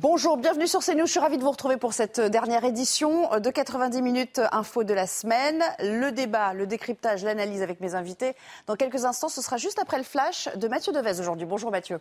Bonjour, bienvenue sur CNews. Je suis ravie de vous retrouver pour cette dernière édition de 90 minutes info de la semaine. Le débat, le décryptage, l'analyse avec mes invités. Dans quelques instants, ce sera juste après le flash de Mathieu Devez aujourd'hui. Bonjour Mathieu.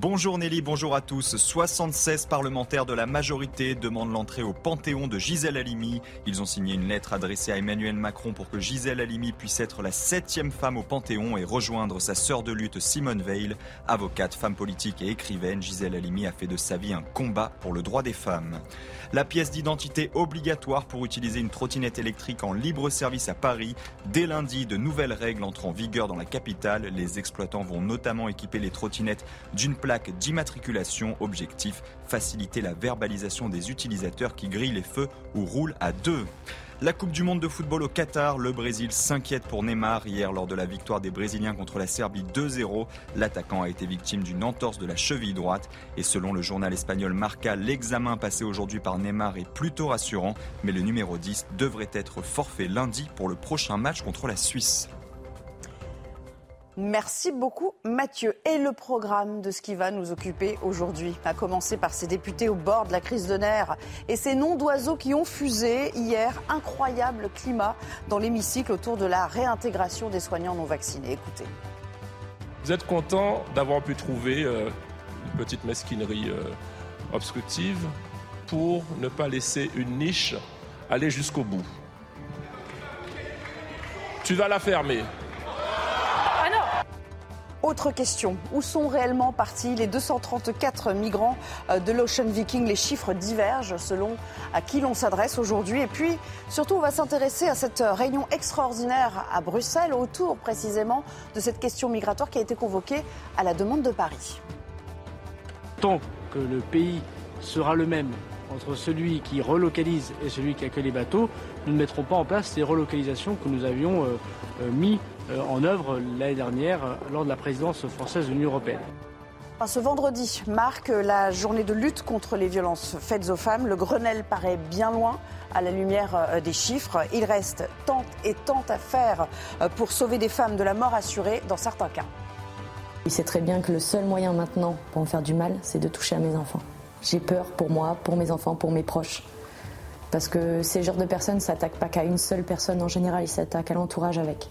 Bonjour Nelly, bonjour à tous. 76 parlementaires de la majorité demandent l'entrée au Panthéon de Gisèle Halimi. Ils ont signé une lettre adressée à Emmanuel Macron pour que Gisèle Halimi puisse être la septième femme au Panthéon et rejoindre sa sœur de lutte Simone Veil. Avocate, femme politique et écrivaine, Gisèle Halimi a fait de sa vie un combat pour le droit des femmes. La pièce d'identité obligatoire pour utiliser une trottinette électrique en libre service à Paris. Dès lundi, de nouvelles règles entrent en vigueur dans la capitale. Les exploitants vont notamment équiper les trottinettes d'une plaque d'immatriculation. Objectif, faciliter la verbalisation des utilisateurs qui grillent les feux ou roulent à deux. La Coupe du Monde de football au Qatar, le Brésil s'inquiète pour Neymar. Hier, lors de la victoire des Brésiliens contre la Serbie 2-0, l'attaquant a été victime d'une entorse de la cheville droite. Et selon le journal espagnol Marca, l'examen passé aujourd'hui par Neymar est plutôt rassurant. Mais le numéro 10 devrait être forfait lundi pour le prochain match contre la Suisse. Merci beaucoup Mathieu. Et le programme de ce qui va nous occuper aujourd'hui, a commencé par ces députés au bord de la crise de nerfs et ces noms d'oiseaux qui ont fusé hier. Incroyable climat dans l'hémicycle autour de la réintégration des soignants non vaccinés. Écoutez. Vous êtes content d'avoir pu trouver euh, une petite mesquinerie euh, obstructive pour ne pas laisser une niche aller jusqu'au bout. Tu vas la fermer. Autre question, où sont réellement partis les 234 migrants euh, de l'Ocean Viking? Les chiffres divergent selon à qui l'on s'adresse aujourd'hui. Et puis, surtout, on va s'intéresser à cette réunion extraordinaire à Bruxelles autour précisément de cette question migratoire qui a été convoquée à la demande de Paris. Tant que le pays sera le même entre celui qui relocalise et celui qui accueille les bateaux, nous ne mettrons pas en place ces relocalisations que nous avions euh, euh, mis euh, en œuvre l'année dernière lors de la présidence française de l'Union européenne. Ce vendredi marque la journée de lutte contre les violences faites aux femmes. Le Grenelle paraît bien loin à la lumière des chiffres. Il reste tant et tant à faire pour sauver des femmes de la mort assurée dans certains cas. Il sait très bien que le seul moyen maintenant pour me faire du mal, c'est de toucher à mes enfants. J'ai peur pour moi, pour mes enfants, pour mes proches. Parce que ces genres de personnes ne s'attaquent pas qu'à une seule personne en général, ils s'attaquent à l'entourage avec.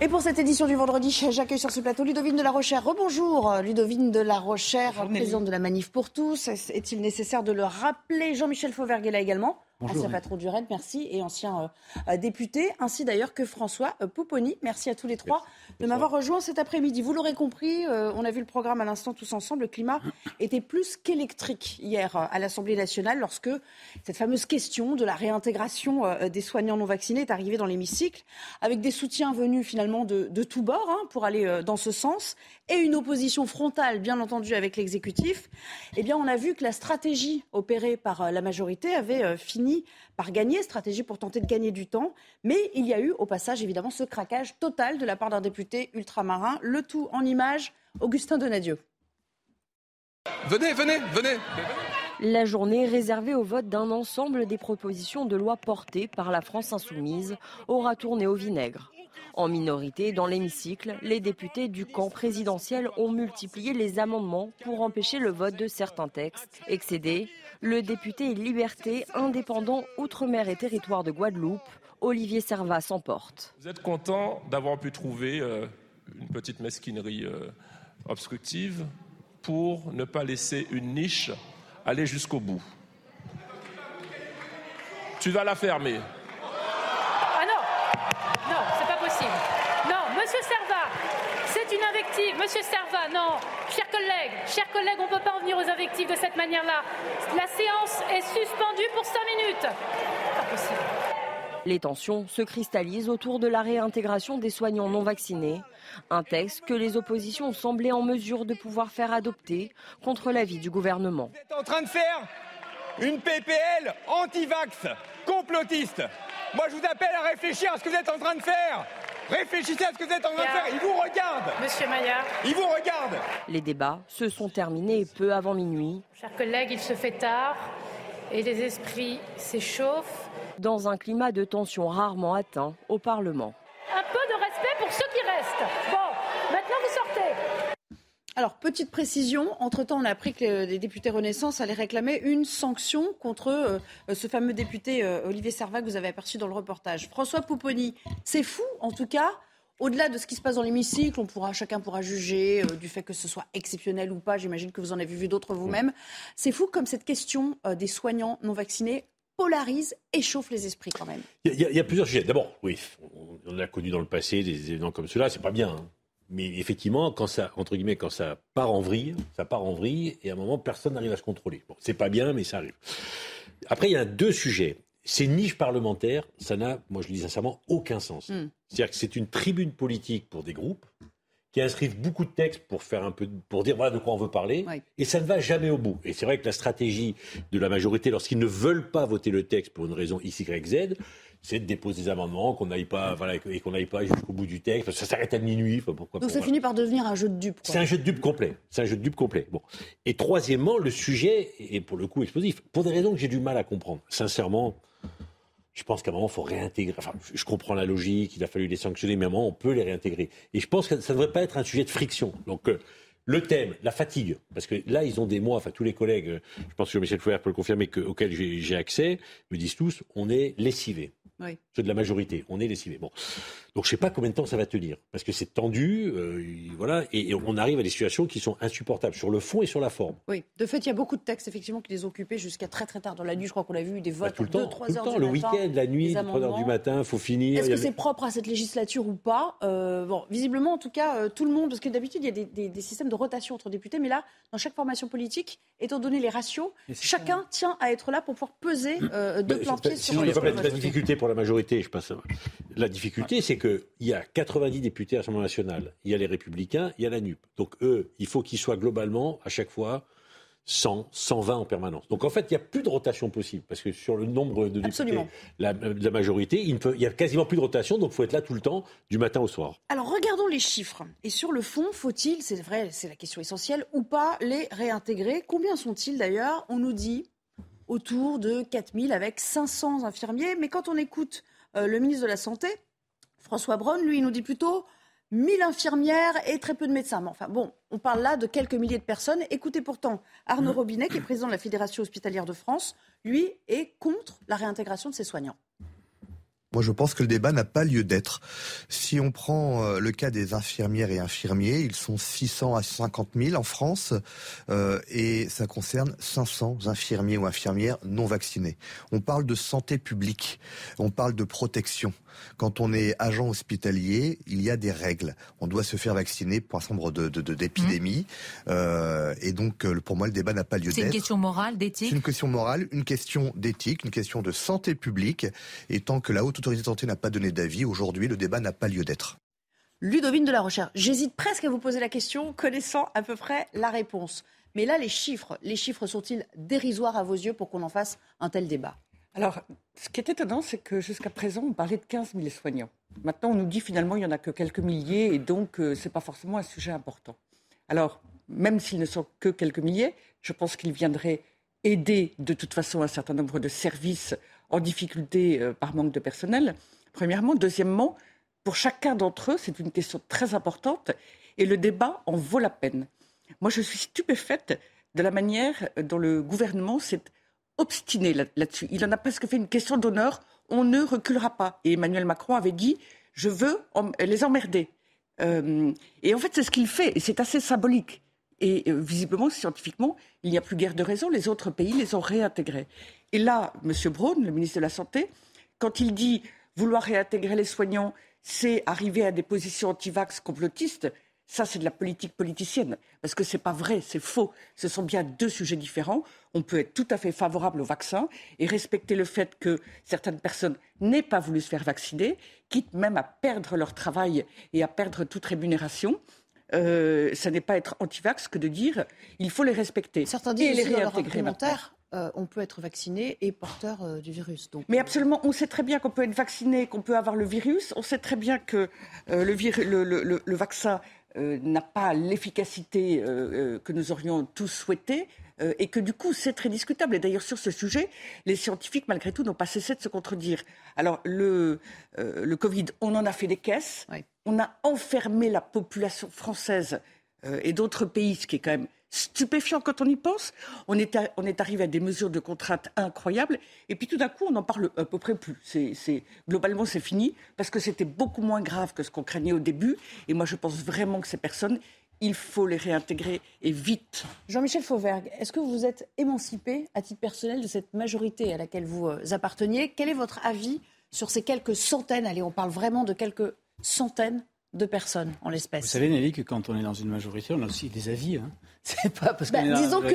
Et pour cette édition du vendredi, j'accueille sur ce plateau Ludovine de la Rochère. Rebonjour, Ludovine de la Rochère, présidente de la Manif pour tous. Est-il nécessaire de le rappeler? Jean-Michel Fauvergue est là également. Bonjour, ancien patron du REN, merci, et ancien euh, député, ainsi d'ailleurs que François euh, Pouponi. Merci à tous les trois de m'avoir rejoint cet après-midi. Vous l'aurez compris, euh, on a vu le programme à l'instant tous ensemble. Le climat était plus qu'électrique hier à l'Assemblée nationale lorsque cette fameuse question de la réintégration des soignants non vaccinés est arrivée dans l'hémicycle, avec des soutiens venus finalement de, de tous bords hein, pour aller dans ce sens, et une opposition frontale, bien entendu, avec l'exécutif. Eh bien, on a vu que la stratégie opérée par la majorité avait fini par gagner, stratégie pour tenter de gagner du temps. Mais il y a eu au passage évidemment ce craquage total de la part d'un député ultramarin. Le tout en image, Augustin Donadieu. Venez, venez, venez. La journée réservée au vote d'un ensemble des propositions de loi portées par la France insoumise aura tourné au vinaigre. En minorité, dans l'hémicycle, les députés du camp présidentiel ont multiplié les amendements pour empêcher le vote de certains textes. Excédé, le député Liberté, indépendant Outre-mer et territoire de Guadeloupe, Olivier Servat s'emporte. Vous êtes content d'avoir pu trouver euh, une petite mesquinerie euh, obstructive pour ne pas laisser une niche aller jusqu'au bout? Tu vas la fermer. Monsieur Serva, non. Chers collègues, chers collègues, on ne peut pas en venir aux invectives de cette manière-là. La séance est suspendue pour cinq minutes. Pas possible. Les tensions se cristallisent autour de la réintégration des soignants non vaccinés, un texte que les oppositions semblaient en mesure de pouvoir faire adopter contre l'avis du gouvernement. Vous êtes en train de faire une PPL anti-vax, complotiste. Moi, je vous appelle à réfléchir à ce que vous êtes en train de faire. Réfléchissez à ce que vous êtes en train de faire. Ils vous regardent. Monsieur Maillard. Ils vous regardent. Les débats se sont terminés peu avant minuit. Chers collègues, il se fait tard et les esprits s'échauffent. Dans un climat de tension rarement atteint au Parlement. Un peu de respect pour ceux qui restent. Bon, maintenant vous sortez. Alors, petite précision, entre-temps, on a appris que les députés Renaissance allaient réclamer une sanction contre euh, ce fameux député euh, Olivier Servat que vous avez aperçu dans le reportage. François Pouponi, c'est fou, en tout cas, au-delà de ce qui se passe dans l'hémicycle, on pourra, chacun pourra juger euh, du fait que ce soit exceptionnel ou pas. J'imagine que vous en avez vu d'autres vous-même. C'est fou comme cette question des soignants non vaccinés polarise, échauffe les esprits quand même. Il y, a, il y a plusieurs sujets. D'abord, oui, on a connu dans le passé des événements comme cela, c'est pas bien. Hein. Mais effectivement, quand ça, entre guillemets, quand ça part en vrille, ça part en vrille, et à un moment, personne n'arrive à se contrôler. Bon, c'est pas bien, mais ça arrive. Après, il y a deux sujets. Ces niches parlementaires, ça n'a, moi je le dis sincèrement, aucun sens. Mm. C'est-à-dire que c'est une tribune politique pour des groupes qui inscrivent beaucoup de textes pour faire un peu, pour dire voilà de quoi on veut parler, Oui. et ça ne va jamais au bout. Et c'est vrai que la stratégie de la majorité, lorsqu'ils ne veulent pas voter le texte pour une raison X, Y, Z, c'est de déposer des amendements, qu'on n'aille pas, voilà, et qu'on n'aille pas jusqu'au bout du texte, parce que ça s'arrête à minuit. Enfin, pourquoi, Donc ça finit par devenir un jeu de dupes. c'est un jeu de dupe complet. C'est un jeu de dupe complet. Bon. Et troisièmement, le sujet est pour le coup explosif. Pour des raisons que j'ai du mal à comprendre. Sincèrement, je pense qu'à un moment, il faut réintégrer. Enfin, je comprends la logique, il a fallu les sanctionner, mais à un moment, on peut les réintégrer. Et je pense que ça ne devrait pas être un sujet de friction. Donc, euh, le thème, la fatigue, parce que là, ils ont des mois, enfin, tous les collègues, euh, je pense que Michel Fouer peut le confirmer, que, auxquels j'ai j'ai accès, me disent tous, on est lessivés. Oui. Ceux de la majorité, on est lessivés. Bon. Donc, je ne sais pas combien de temps ça va tenir, parce que c'est tendu, euh, voilà, et, et on arrive à des situations qui sont insupportables sur le fond et sur la forme. Oui, de fait, il y a beaucoup de textes effectivement qui les occupaient jusqu'à très très tard dans la nuit. Je crois qu'on a vu des Bah, votes tout le temps, 2-3 tout le heures temps, le week-end, la nuit, des 3 heures du matin, faut finir. Est-ce que a- c'est propre à cette législature ou pas? Euh, Bon, visiblement, en tout cas, euh, tout le monde, parce que d'habitude, il y a des, des- des systèmes de rotation entre députés, mais là, dans chaque formation politique, étant donné les ratios, chacun tient à être là pour pouvoir peser euh, de Mais plein pied sur sinon, il y a pas la difficulté pour la majorité, je passe. La difficulté, c'est qu'il y a 90 députés à l'Assemblée nationale. Il y a les Républicains, il y a la NUP. Donc eux, il faut qu'ils soient globalement, à chaque fois, 100, 120 en permanence. Donc en fait, il n'y a plus de rotation possible, parce que sur le nombre de députés la- de la majorité, il ne peut- il y a quasiment plus de rotation, donc il faut être là tout le temps, du matin au soir. Alors regardons les chiffres. Et sur le fond, faut-il, c'est vrai, c'est la question essentielle, ou pas les réintégrer? Combien sont-ils d'ailleurs? On nous dit autour de 4000 avec 500 infirmiers. Mais quand on écoute euh, le ministre de la Santé, François Braun, lui, il nous dit plutôt 1000 infirmières et très peu de médecins. Mais enfin bon, on parle là de quelques milliers de personnes. Écoutez pourtant Arnaud Robinet, qui est président de la Fédération hospitalière de France, lui est contre la réintégration de ses soignants. Moi, je pense que le débat n'a pas lieu d'être. Si on prend euh, le cas des infirmières et infirmiers, ils sont 600 à 50 000 en France euh, et ça concerne 500 infirmiers ou infirmières non vaccinés. On parle de santé publique, on parle de protection. Quand on est agent hospitalier, il y a des règles. On doit se faire vacciner pour un certain nombre de, de- de- d'épidémies. Euh, et donc, pour moi, le débat n'a pas lieu C'est une d'être. question morale, d'éthique? C'est une question morale, une question d'éthique, une question de santé publique. Et tant que la haute autorité de santé n'a pas donné d'avis, aujourd'hui, le débat n'a pas lieu d'être. Ludovine de la Recherche, j'hésite presque à vous poser la question, connaissant à peu près la réponse. Mais là, les chiffres, les chiffres sont-ils dérisoires à vos yeux pour qu'on en fasse un tel débat? Alors, ce qui est étonnant, c'est que jusqu'à présent, on parlait de 15 000 soignants. Maintenant, on nous dit finalement il n'y en a que quelques milliers et donc euh, ce n'est pas forcément un sujet important. Alors, même s'ils ne sont que quelques milliers, je pense qu'ils viendraient aider de toute façon un certain nombre de services en difficulté euh, par manque de personnel. Premièrement. Deuxièmement, pour chacun d'entre eux, c'est une question très importante et le débat en vaut la peine. Moi, je suis stupéfaite de la manière dont le gouvernement s'est obstiné là- là-dessus. Il en a presque fait une question d'honneur. On ne reculera pas. Et Emmanuel Macron avait dit Je veux les emmerder. Euh, et en fait, c'est ce qu'il fait. Et c'est assez symbolique. Et euh, visiblement, scientifiquement, il n'y a plus guère de raison. Les autres pays les ont réintégrés. Et là, M. Braun, le ministre de la Santé, quand il dit vouloir réintégrer les soignants, c'est arriver à des positions anti-vax complotistes, Ça, c'est de la politique politicienne, parce que ce n'est pas vrai, c'est faux. Ce sont bien deux sujets différents. On peut être tout à fait favorable au vaccin et respecter le fait que certaines personnes n'aient pas voulu se faire vacciner, quitte même à perdre leur travail et à perdre toute rémunération. Euh, ça n'est pas être anti-vax que de dire il faut les respecter. Certains disent et les réintégrer euh, on peut être vacciné et porteur euh, du virus. Donc, Mais absolument, on sait très bien qu'on peut être vacciné, qu'on peut avoir le virus. On sait très bien que le, le, le, vaccin n'a pas l'efficacité que nous aurions tous souhaité. Et que du coup, c'est très discutable. Et d'ailleurs, sur ce sujet, les scientifiques, malgré tout, n'ont pas cessé de se contredire. Alors, le, le Covid, on en a fait des caisses. On a enfermé la population française et d'autres pays, ce qui est quand même stupéfiant quand on y pense. On est, on est arrivé à des mesures de contrainte incroyables. Et puis tout d'un coup, on n'en parle à peu près plus. C'est, globalement, c'est fini parce que c'était beaucoup moins grave que ce qu'on craignait au début. Et moi, je pense vraiment que ces personnes, il faut les réintégrer et vite. Jean-Michel Fauvergue, est-ce que vous êtes émancipé à titre personnel de cette majorité à laquelle vous euh, apparteniez? Quel est votre avis sur ces quelques centaines, allez, on parle vraiment de quelques centaines de personnes en l'espèce Vous savez, Nelly, que quand on est dans une majorité, on a aussi des avis. Hein. C'est pas parce bah, disons que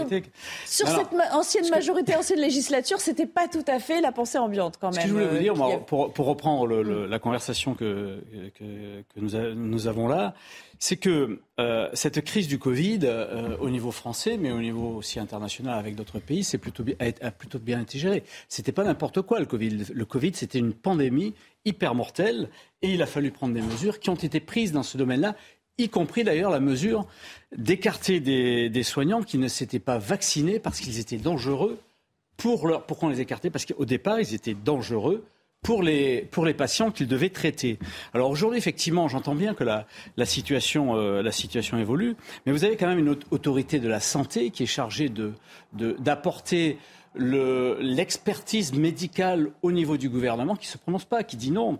sur cette ancienne majorité, ancienne législature, c'était pas tout à fait la pensée ambiante quand même. Ce que je voulais vous dire, euh, pour, pour, reprendre le, la conversation que, que, que nous, nous, avons là, c'est que euh, cette crise du Covid, euh, au niveau français, mais au niveau aussi international avec d'autres pays, c'est plutôt bien, a plutôt bien été géré. C'était pas n'importe quoi le Covid. Le Covid, c'était une pandémie hyper mortelle, et il a fallu prendre des mesures qui ont été prises dans ce domaine-là y compris d'ailleurs la mesure d'écarter des, soignants qui ne s'étaient pas vaccinés parce qu'ils étaient dangereux pour leur... Pourquoi on les écartait Parce qu'au départ, ils étaient dangereux pour les, pour les patients qu'ils devaient traiter. Alors aujourd'hui, effectivement, j'entends bien que la, la, situation, euh, la situation évolue, mais vous avez quand même une autorité de la santé qui est chargée d'apporter de, l'expertise médicale au niveau du gouvernement qui ne se prononce pas, qui dit non,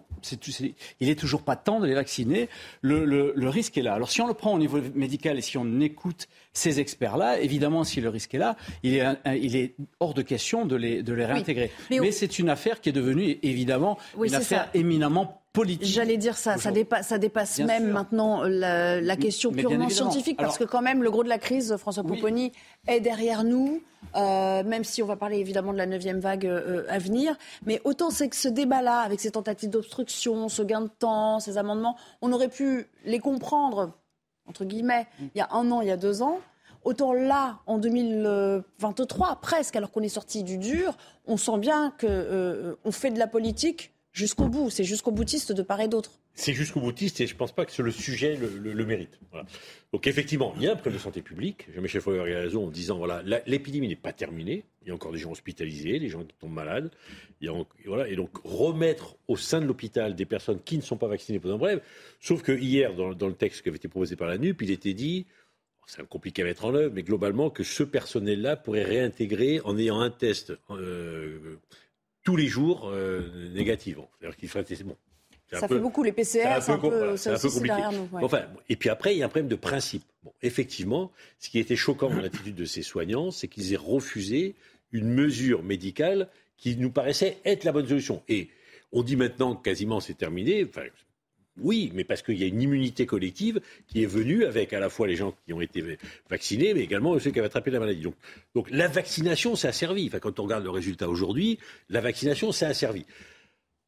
il n'est toujours pas temps de les vacciner, le, risque est là. Alors si on le prend au niveau médical et si on écoute ces experts-là, évidemment, si le risque est là, il est, il est hors de question de les, de les réintégrer. mais, c'est une affaire qui est devenue évidemment une affaire éminemment Politique. J'allais dire ça, ça dépasse, ça dépasse même maintenant la, question purement scientifique, parce que quand même le gros de la crise, François Pouponi, est derrière nous. Euh, même si on va parler évidemment de la neuvième vague euh, à venir. Mais autant c'est que ce débat-là, avec ces tentatives d'obstruction, ce gain de temps, ces amendements, on aurait pu les comprendre, entre guillemets, il y a un an, il y a deux ans. Autant là, en 2023, presque, alors qu'on est sorti du dur, on sent bien qu'on euh, fait de la politique jusqu'au bout. C'est jusqu'au boutiste de part et d'autre. C'est jusqu'au boutiste et je ne pense pas que le sujet le, mérite. Donc effectivement, il y a un problème de santé publique. Jean-Michel Fauver a raison en disant voilà, l'épidémie n'est pas terminée. Il y a encore des gens hospitalisés, des gens qui tombent malades. voilà, et donc remettre au sein de l'hôpital des personnes qui ne sont pas vaccinées pendant bref. Sauf que hier, dans, le texte qui avait été proposé par la NUP, il était dit c'est compliqué à mettre en œuvre, mais globalement que ce personnel-là pourrait réintégrer en ayant un test euh, tous les jours euh, négativement. C'est-à-dire qu'il ferait bon. Ça fait beaucoup les PCR, c'est un, peu, ça compliqué. Nous, enfin, et puis après, il y a un problème de principe. Bon, effectivement, ce qui était choquant dans l'attitude de ces soignants, c'est qu'ils aient refusé une mesure médicale qui nous paraissait être la bonne solution. Et on dit maintenant que quasiment c'est terminé. Enfin, oui, mais parce qu'il y a une immunité collective qui est venue avec à la fois les gens qui ont été vaccinés, mais également ceux qui avaient attrapé la maladie. Donc, la vaccination, ça a servi. Enfin, quand on regarde le résultat aujourd'hui, la vaccination, ça a servi.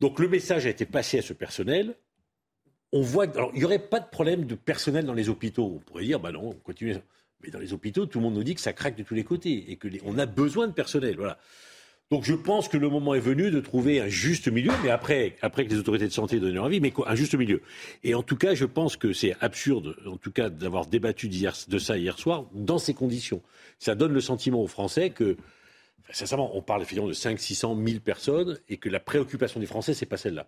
Donc le message a été passé à ce personnel. On voit, alors il n'y aurait pas de problème de personnel dans les hôpitaux. On pourrait dire, bah non, on continue. Mais dans les hôpitaux, tout le monde nous dit que ça craque de tous les côtés et que a besoin de personnel. Voilà. Donc je pense que le moment est venu de trouver un juste milieu, mais après, après que les autorités de santé donnent leur avis, mais un juste milieu. Et en tout cas, je pense que c'est absurde, en tout cas, d'avoir débattu de ça hier soir dans ces conditions. Ça donne le sentiment aux Français que Sincèrement, on parle finalement de 5 600 000 personnes et que la préoccupation des Français, c'est pas celle-là.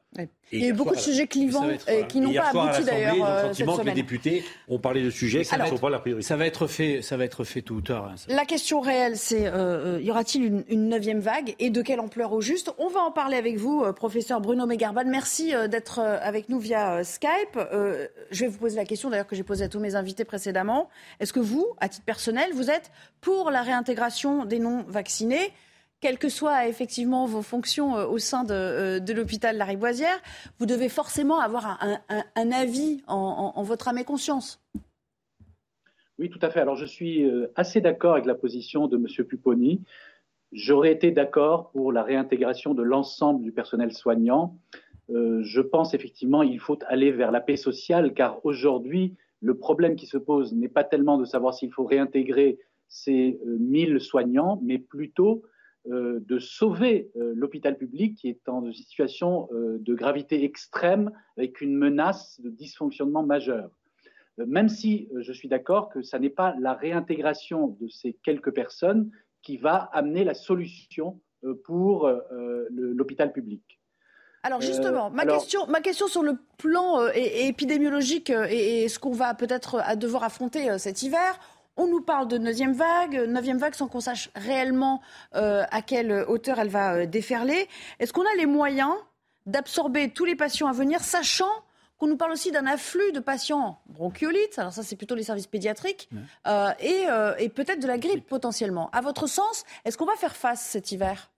il y a eu beaucoup de sujets clivants qui n'ont pas abouti d'ailleurs. le euh, sentiment que les députés ont parlé de sujets qui ne sont pas la priorité. Ça va être fait, ça va être fait tout ou tard. Hein, la question réelle, c'est euh, euh, y aura-t-il une, neuvième vague et de quelle ampleur au juste? On va en parler avec vous, professeur Bruno Megarban. Merci d'être avec nous via Skype. je vais vous poser la question d'ailleurs que j'ai posée à tous mes invités précédemment. Est-ce que vous, à titre personnel, vous êtes pour la réintégration des non vaccinés quelles que soient effectivement vos fonctions euh, au sein de, euh, de l'hôpital Lariboisière, vous devez forcément avoir un, avis en, votre âme et conscience. Oui, tout à fait. Alors je suis euh, assez d'accord avec la position de M. Pupponi. J'aurais été d'accord pour la réintégration de l'ensemble du personnel soignant. Je pense effectivement qu'il faut aller vers la paix sociale, car aujourd'hui, le problème qui se pose n'est pas tellement de savoir s'il faut réintégrer ces 1000 soignants, mais plutôt euh, de sauver euh, l'hôpital public qui est une situation euh, de gravité extrême avec une menace de dysfonctionnement majeur. Même si je suis d'accord que ce n'est pas la réintégration de ces quelques personnes qui va amener la solution pour l'hôpital public. Alors justement, ma, question, ma question sur le plan épidémiologique et, ce qu'on va peut-être devoir affronter cet hiver, on nous parle de neuvième vague, neuvième vague sans qu'on sache réellement euh, à quelle hauteur elle va euh, déferler. Est-ce qu'on a les moyens d'absorber tous les patients à venir, sachant qu'on nous parle aussi d'un afflux de patients bronchiolites, alors ça c'est plutôt les services pédiatriques, euh, et, peut-être de la grippe potentiellement. À votre sens, est-ce qu'on va faire face cet hiver?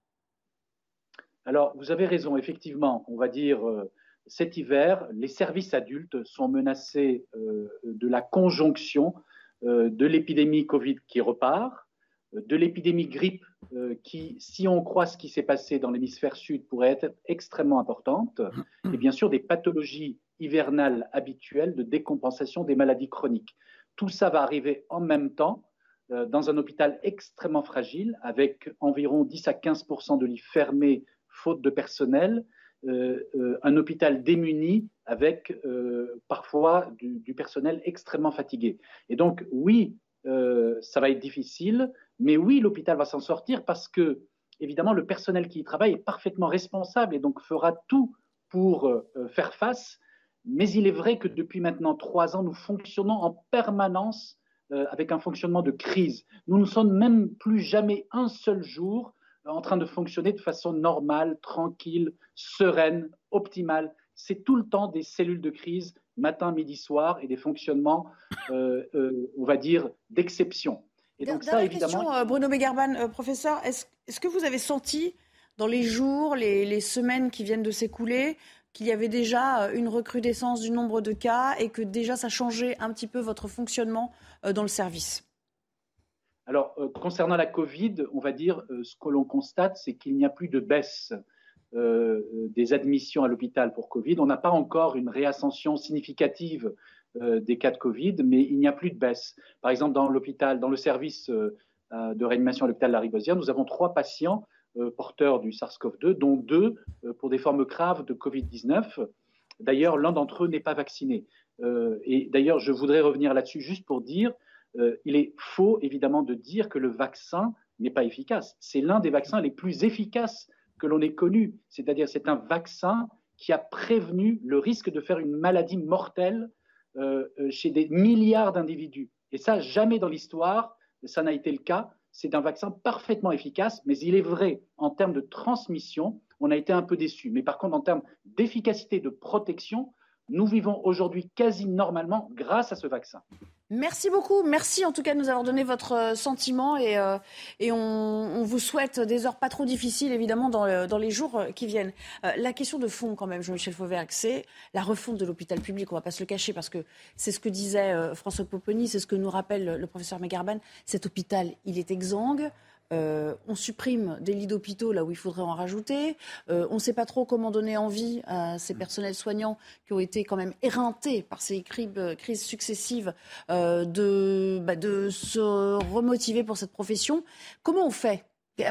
Alors vous avez raison, effectivement, on va dire cet hiver, les services adultes sont menacés de la conjonction euh, de l'épidémie Covid qui repart, euh, de l'épidémie grippe euh, qui, si on croit ce qui s'est passé dans l'hémisphère sud, pourrait être extrêmement importante, et bien sûr des pathologies hivernales habituelles de décompensation des maladies chroniques. Tout ça va arriver en même temps dans un hôpital extrêmement fragile, avec environ 10 à 15% de lits fermés faute de personnel, euh, euh, un hôpital démuni avec euh, parfois du, personnel extrêmement fatigué. Et donc, oui, ça va être difficile, mais oui, l'hôpital va s'en sortir parce que, évidemment, le personnel qui y travaille est parfaitement responsable et donc fera tout pour faire face. Mais il est vrai que depuis maintenant trois ans, nous fonctionnons en permanence avec un fonctionnement de crise. Nous ne sommes même plus jamais un seul jour en train de fonctionner de façon normale, tranquille, sereine, optimale. C'est tout le temps des cellules de crise, matin, midi, soir, et des fonctionnements, euh, euh, on va dire, d'exception. Et donc ça, évidemment... Question, euh, Bruno Begarban, professeur, est-ce que vous avez senti dans les jours, les, les semaines qui viennent de s'écouler, qu'il y avait déjà une recrudescence du nombre de cas et que déjà ça changeait un petit peu votre fonctionnement dans le service? Alors, euh, concernant la Covid, on va dire, euh, ce que l'on constate, c'est qu'il n'y a plus de baisse euh, des admissions à l'hôpital pour Covid. On n'a pas encore une réascension significative des cas de Covid, mais il n'y a plus de baisse. Par exemple, dans l'hôpital, dans le service de réanimation à l'hôpital Lariboisière, nous avons trois patients porteurs du SARS-CoV-2, dont deux pour des formes graves de Covid-19. D'ailleurs, l'un d'entre eux n'est pas vacciné. et d'ailleurs, je voudrais revenir là-dessus juste pour dire euh, il est faux, évidemment, de dire que le vaccin n'est pas efficace. C'est l'un des vaccins les plus efficaces que l'on ait connu. C'est-à-dire, c'est un vaccin qui a prévenu le risque de faire une maladie mortelle euh, euh, chez des milliards d'individus. Et ça, jamais dans l'histoire, ça n'a été le cas. C'est un vaccin parfaitement efficace, mais il est vrai, en termes de transmission, on a été un peu déçus. Mais par contre, en termes d'efficacité, de protection, nous vivons aujourd'hui quasi normalement grâce à ce vaccin. Merci beaucoup. Merci en tout cas de nous avoir donné votre euh, sentiment et, euh, on, vous souhaite des heures pas trop difficiles évidemment dans, euh, les jours qui viennent. la question de fond quand même, Jean-Michel Fauvergue, c'est la refonte de l'hôpital public. On ne va pas se le cacher parce que c'est ce que disait François Poponi, c'est ce que nous rappelle le professeur Megarban. Cet hôpital, il est exsangue. Euh, on supprime des lits d'hôpitaux là où il faudrait en rajouter. Euh, on ne sait pas trop comment donner envie à ces personnels soignants qui ont été quand même éreintés par ces crises successives euh, de, bah, de se remotiver pour cette profession. Comment on fait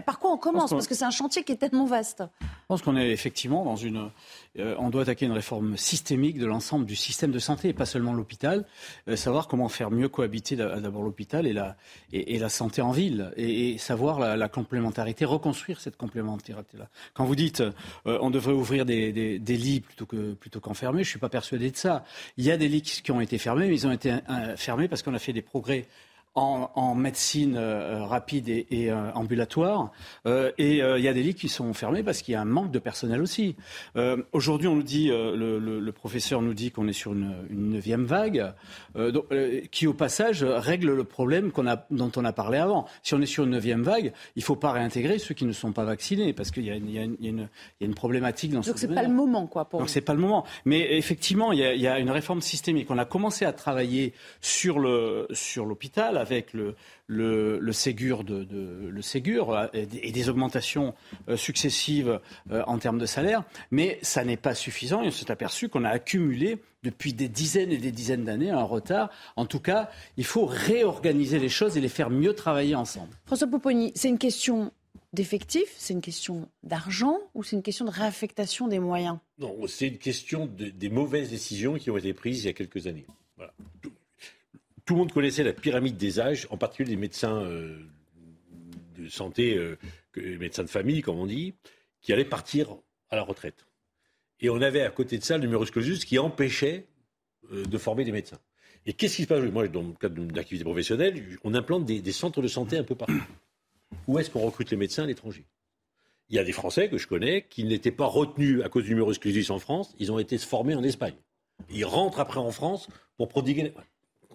par quoi on commence Parce que c'est un chantier qui est tellement vaste. Je pense qu'on est effectivement dans une. Euh, on doit attaquer une réforme systémique de l'ensemble du système de santé, et pas seulement l'hôpital. Euh, savoir comment faire mieux cohabiter d'abord l'hôpital et la, et, la santé en ville. Et, savoir la, complémentarité, reconstruire cette complémentarité-là. Quand vous dites euh, on devrait ouvrir des, des, lits plutôt que plutôt qu'enfermer, je ne suis pas persuadé de ça. Il y a des lits qui ont été fermés, mais ils ont été fermés parce qu'on a fait des progrès en, médecine euh, rapide et, euh, ambulatoire. Euh, et il y a des lits qui sont fermés parce qu'il y a un manque de personnel aussi. Aujourd'hui, on nous dit, le, professeur nous dit qu'on est sur une, neuvième vague, qui au passage règle le problème a, dont on a parlé avant. Si on est sur une neuvième vague, il ne faut pas réintégrer ceux qui ne sont pas vaccinés parce qu'il y, a une problématique dans ce Donc c'est pas le moment, quoi. Pour Donc c'est pas le moment. Mais effectivement, il y, a, une réforme systémique. On a commencé à travailler sur le sur l'hôpital avec le, le, Ségur, de, le Ségur euh, et, des augmentations euh, successives euh, en termes de salaire, mais ça n'est pas suffisant et on s'est aperçu qu'on a accumulé depuis des dizaines et des dizaines d'années un retard. En tout cas, il faut réorganiser les choses et les faire mieux travailler ensemble. François Pouponi, c'est une question d'effectifs, c'est une question d'argent ou c'est une question de réaffectation des moyens? Non, c'est une question des mauvaises décisions qui ont été prises il y a quelques années. Voilà tout le monde connaissait la pyramide des âges, en particulier les médecins euh, de santé, euh, les médecins de famille, comme on dit, qui allaient partir à la retraite. Et on avait à côté de ça le numerus clausus qui empêchait euh, de former des médecins. Et qu'est-ce qui se passe? Moi, dans le cadre d'une activité professionnelle, on implante des, des, centres de santé un peu partout. Où est-ce qu'on recrute les médecins à l'étranger? Il y a des Français que je connais qui n'étaient pas retenus à cause du numerus clausus en France, ils ont été formés en Espagne. Ils rentrent après en France pour prodiguer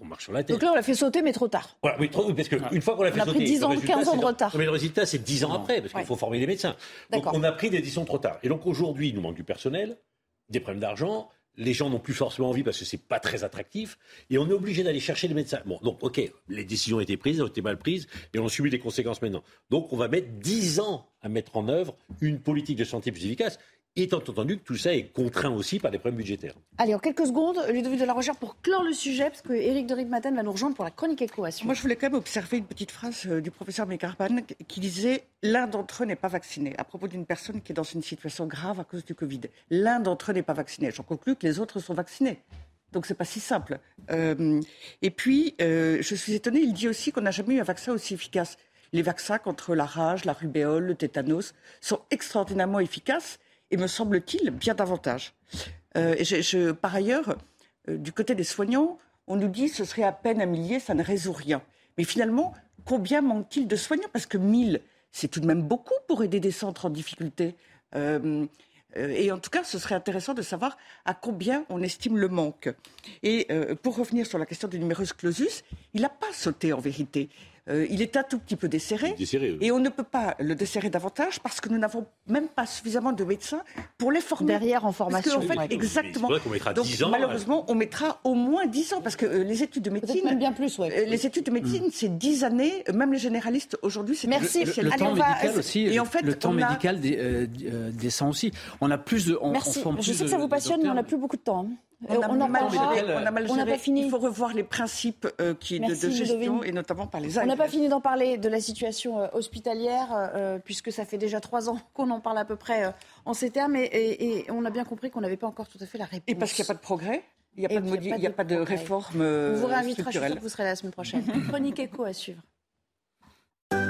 on marche sur la tête. Donc là, on l'a fait sauter, mais trop tard. Voilà, oui, trop, parce qu'une fois qu'on l'a fait sauter. On a pris 10 ans, 15 ans de retard. Mais le résultat, c'est 10 ans après, parce qu'il faut former les médecins. Donc on a pris des décisions trop tard. Et donc aujourd'hui, il nous manque du personnel, des problèmes d'argent. Les gens n'ont plus forcément envie parce que c'est pas très attractif. Et on est obligé d'aller chercher les médecins. Bon, donc, OK, les décisions ont été prises, elles ont été mal prises, et on subit les conséquences maintenant. Donc, on va mettre 10 ans à mettre en œuvre une politique de santé plus efficace étant entendu que tout ça est contraint aussi par des problèmes budgétaires. Allez, en quelques secondes, Ludovic de la Rochère, pour clore le sujet, parce que Éric de Ritmaten va nous rejoindre pour la chronique éco Moi, je voulais quand même observer une petite phrase euh, du professeur Mekarpan qui disait L'un d'entre eux n'est pas vacciné, à propos d'une personne qui est dans une situation grave à cause du Covid. L'un d'entre eux n'est pas vacciné. J'en conclus que les autres sont vaccinés. Donc c'est pas si simple. Euh, et puis, euh, je suis étonnée, il dit aussi qu'on n'a jamais eu un vaccin aussi efficace. Les vaccins contre la rage, la rubéole, le tétanos sont extraordinairement efficaces et me semble-t-il bien davantage. Euh, par ailleurs, euh, du côté des soignants, on nous dit que ce serait à peine un millier, ça ne résout rien. Mais finalement, combien manque-t-il de soignants? Parce que 1000, c'est tout de même beaucoup pour aider des centres en difficulté. Euh, et en tout cas, ce serait intéressant de savoir à combien on estime le manque. Et pour revenir sur la question du numerus clausus, il n'a pas sauté en vérité. Euh, il est un tout petit peu desserré. Et on ne peut pas le desserrer davantage parce que nous n'avons même pas suffisamment de médecins pour les former. Derrière en formation. Parce fait, exactement. Donc, malheureusement, on mettra au moins 10 ans parce que euh, les études de médecine. Même bien plus, euh, les études de médecine, c'est 10 années. Même les généralistes aujourd'hui, c'est Merci. Le, temps médical aussi. Et en fait, le temps médical descend aussi. On a plus de. On, Merci. Je sais que ça vous passionne, mais on n'a plus beaucoup de temps. Hein. On, a, mal géré, on a mal géré. Pas fini. Il faut revoir les principes euh, qui, de, gestion et notamment par les On n'a pas fini d'en parler de la situation euh, hospitalière euh, puisque ça fait déjà trois ans qu'on en parle à peu près en ces termes et, on a bien compris qu'on n'avait pas encore tout à fait la réponse. Et parce qu'il n'y a pas de progrès il n'y a, pas de, a pas de réforme On vous réinvitera, je suis que vous serez là la semaine prochaine. Chronique écho à suivre.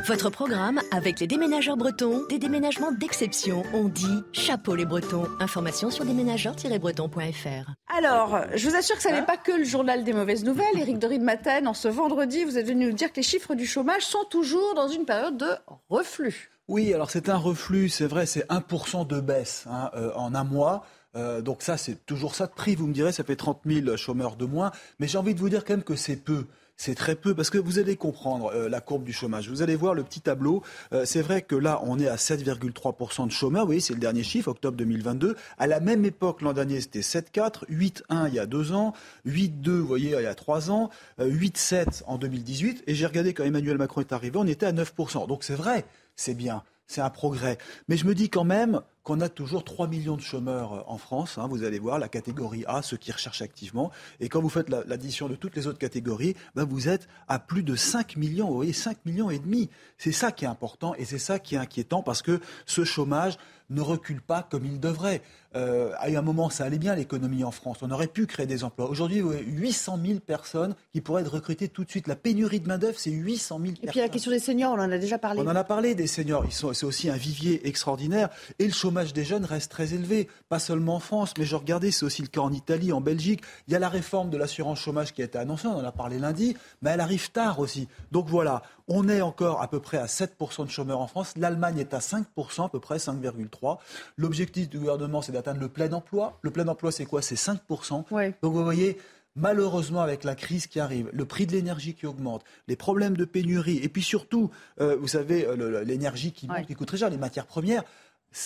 Votre programme avec les déménageurs bretons, des déménagements d'exception. On dit chapeau les bretons. Information sur déménageurs-bretons.fr. Alors, je vous assure que ça n'est pas que le journal des mauvaises nouvelles. Éric de Matin, en ce vendredi, vous êtes venu nous dire que les chiffres du chômage sont toujours dans une période de reflux. Oui, alors c'est un reflux, c'est vrai, c'est 1% de baisse hein, euh, en un mois. Euh, donc ça, c'est toujours ça de prix. Vous me direz, ça fait 30 000 chômeurs de moins. Mais j'ai envie de vous dire quand même que c'est peu c'est très peu parce que vous allez comprendre euh, la courbe du chômage. Vous allez voir le petit tableau. Euh, c'est vrai que là, on est à 7,3% de chômeurs. Vous voyez, c'est le dernier chiffre, octobre 2022. À la même époque, l'an dernier, c'était 7,4, 8,1 il y a deux ans, 8,2, vous voyez, il y a trois ans, 8,7 euh, en 2018. Et j'ai regardé quand Emmanuel Macron est arrivé, on était à 9%. Donc c'est vrai, c'est bien c'est un progrès. Mais je me dis quand même qu'on a toujours 3 millions de chômeurs euh, en France. Hein, vous allez voir, la catégorie A, ceux qui recherchent activement. Et quand vous faites l'addition de toutes les autres catégories, ben vous êtes à plus de 5 millions. Vous voyez, 5 millions et demi. C'est ça qui est important et c'est ça qui est inquiétant parce que ce chômage ne recule pas comme il devrait. Euh, à un moment, ça allait bien l'économie en France. On aurait pu créer des emplois. Aujourd'hui, 800 000 personnes qui pourraient être recrutées tout de suite. La pénurie de main-d'œuvre, c'est 800 000 personnes. Et puis la question des seniors, on en a déjà parlé. On en a parlé des seniors. C'est aussi un vivier extraordinaire. Et le chômage des jeunes reste très élevé. Pas seulement en France, mais je regardais, c'est aussi le cas en Italie, en Belgique. Il y a la réforme de l'assurance chômage qui a été annoncée. On en a parlé lundi. Mais elle arrive tard aussi. Donc voilà, on est encore à peu près à 7% de chômeurs en France. L'Allemagne est à 5%, à peu près 5,3%. L'objectif du gouvernement, c'est d'atteindre le plein emploi. Le plein emploi, c'est quoi? C'est 5%. Donc vous voyez, malheureusement, avec la crise qui arrive, le prix de l'énergie qui augmente, les problèmes de pénurie, et puis surtout, euh, vous savez, euh, l'énergie qui, qui coûte très cher, les matières premières,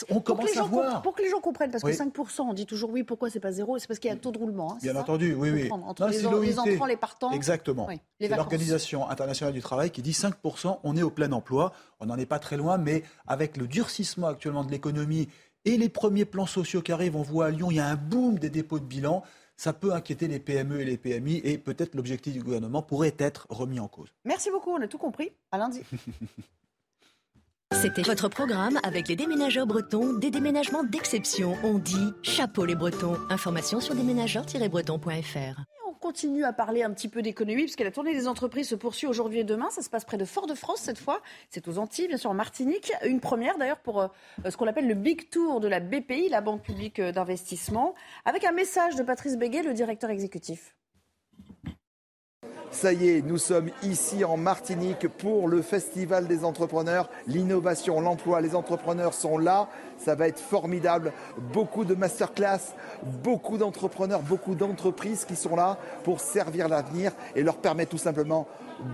on commence à voir. Pour que les gens comprennent, parce que 5%, on dit toujours oui, pourquoi c'est pas zéro? C'est parce qu'il y a un taux de roulement. Hein, Bien entendu, oui, oui. Entre les, les, entrants, les partants. Exactement. c'est l'Organisation internationale du travail qui dit 5%, on est au plein emploi. On n'en est pas très loin, mais avec le durcissement actuellement de l'économie et les premiers plans sociaux qui arrivent, on voit à Lyon, il y a un boom des dépôts de bilan. Ça peut inquiéter les PME et les PMI et peut-être l'objectif du gouvernement pourrait être remis en cause. Merci beaucoup, on a tout compris. À lundi. C'était votre programme avec les déménageurs bretons, des déménagements d'exception. On dit chapeau les bretons. Information sur déménageurs-bretons.fr continue à parler un petit peu d'économie, puisque la tournée des entreprises se poursuit aujourd'hui et demain. Ça se passe près de Fort-de-France cette fois. C'est aux Antilles, bien sûr, en Martinique. Une première d'ailleurs pour euh, ce qu'on appelle le Big Tour de la BPI, la Banque publique euh, d'investissement, avec un message de Patrice Béguet, le directeur exécutif. Ça y est, nous sommes ici en Martinique pour le Festival des entrepreneurs. L'innovation, l'emploi, les entrepreneurs sont là. Ça va être formidable. Beaucoup de masterclass, beaucoup d'entrepreneurs, beaucoup d'entreprises qui sont là pour servir l'avenir et leur permettre tout simplement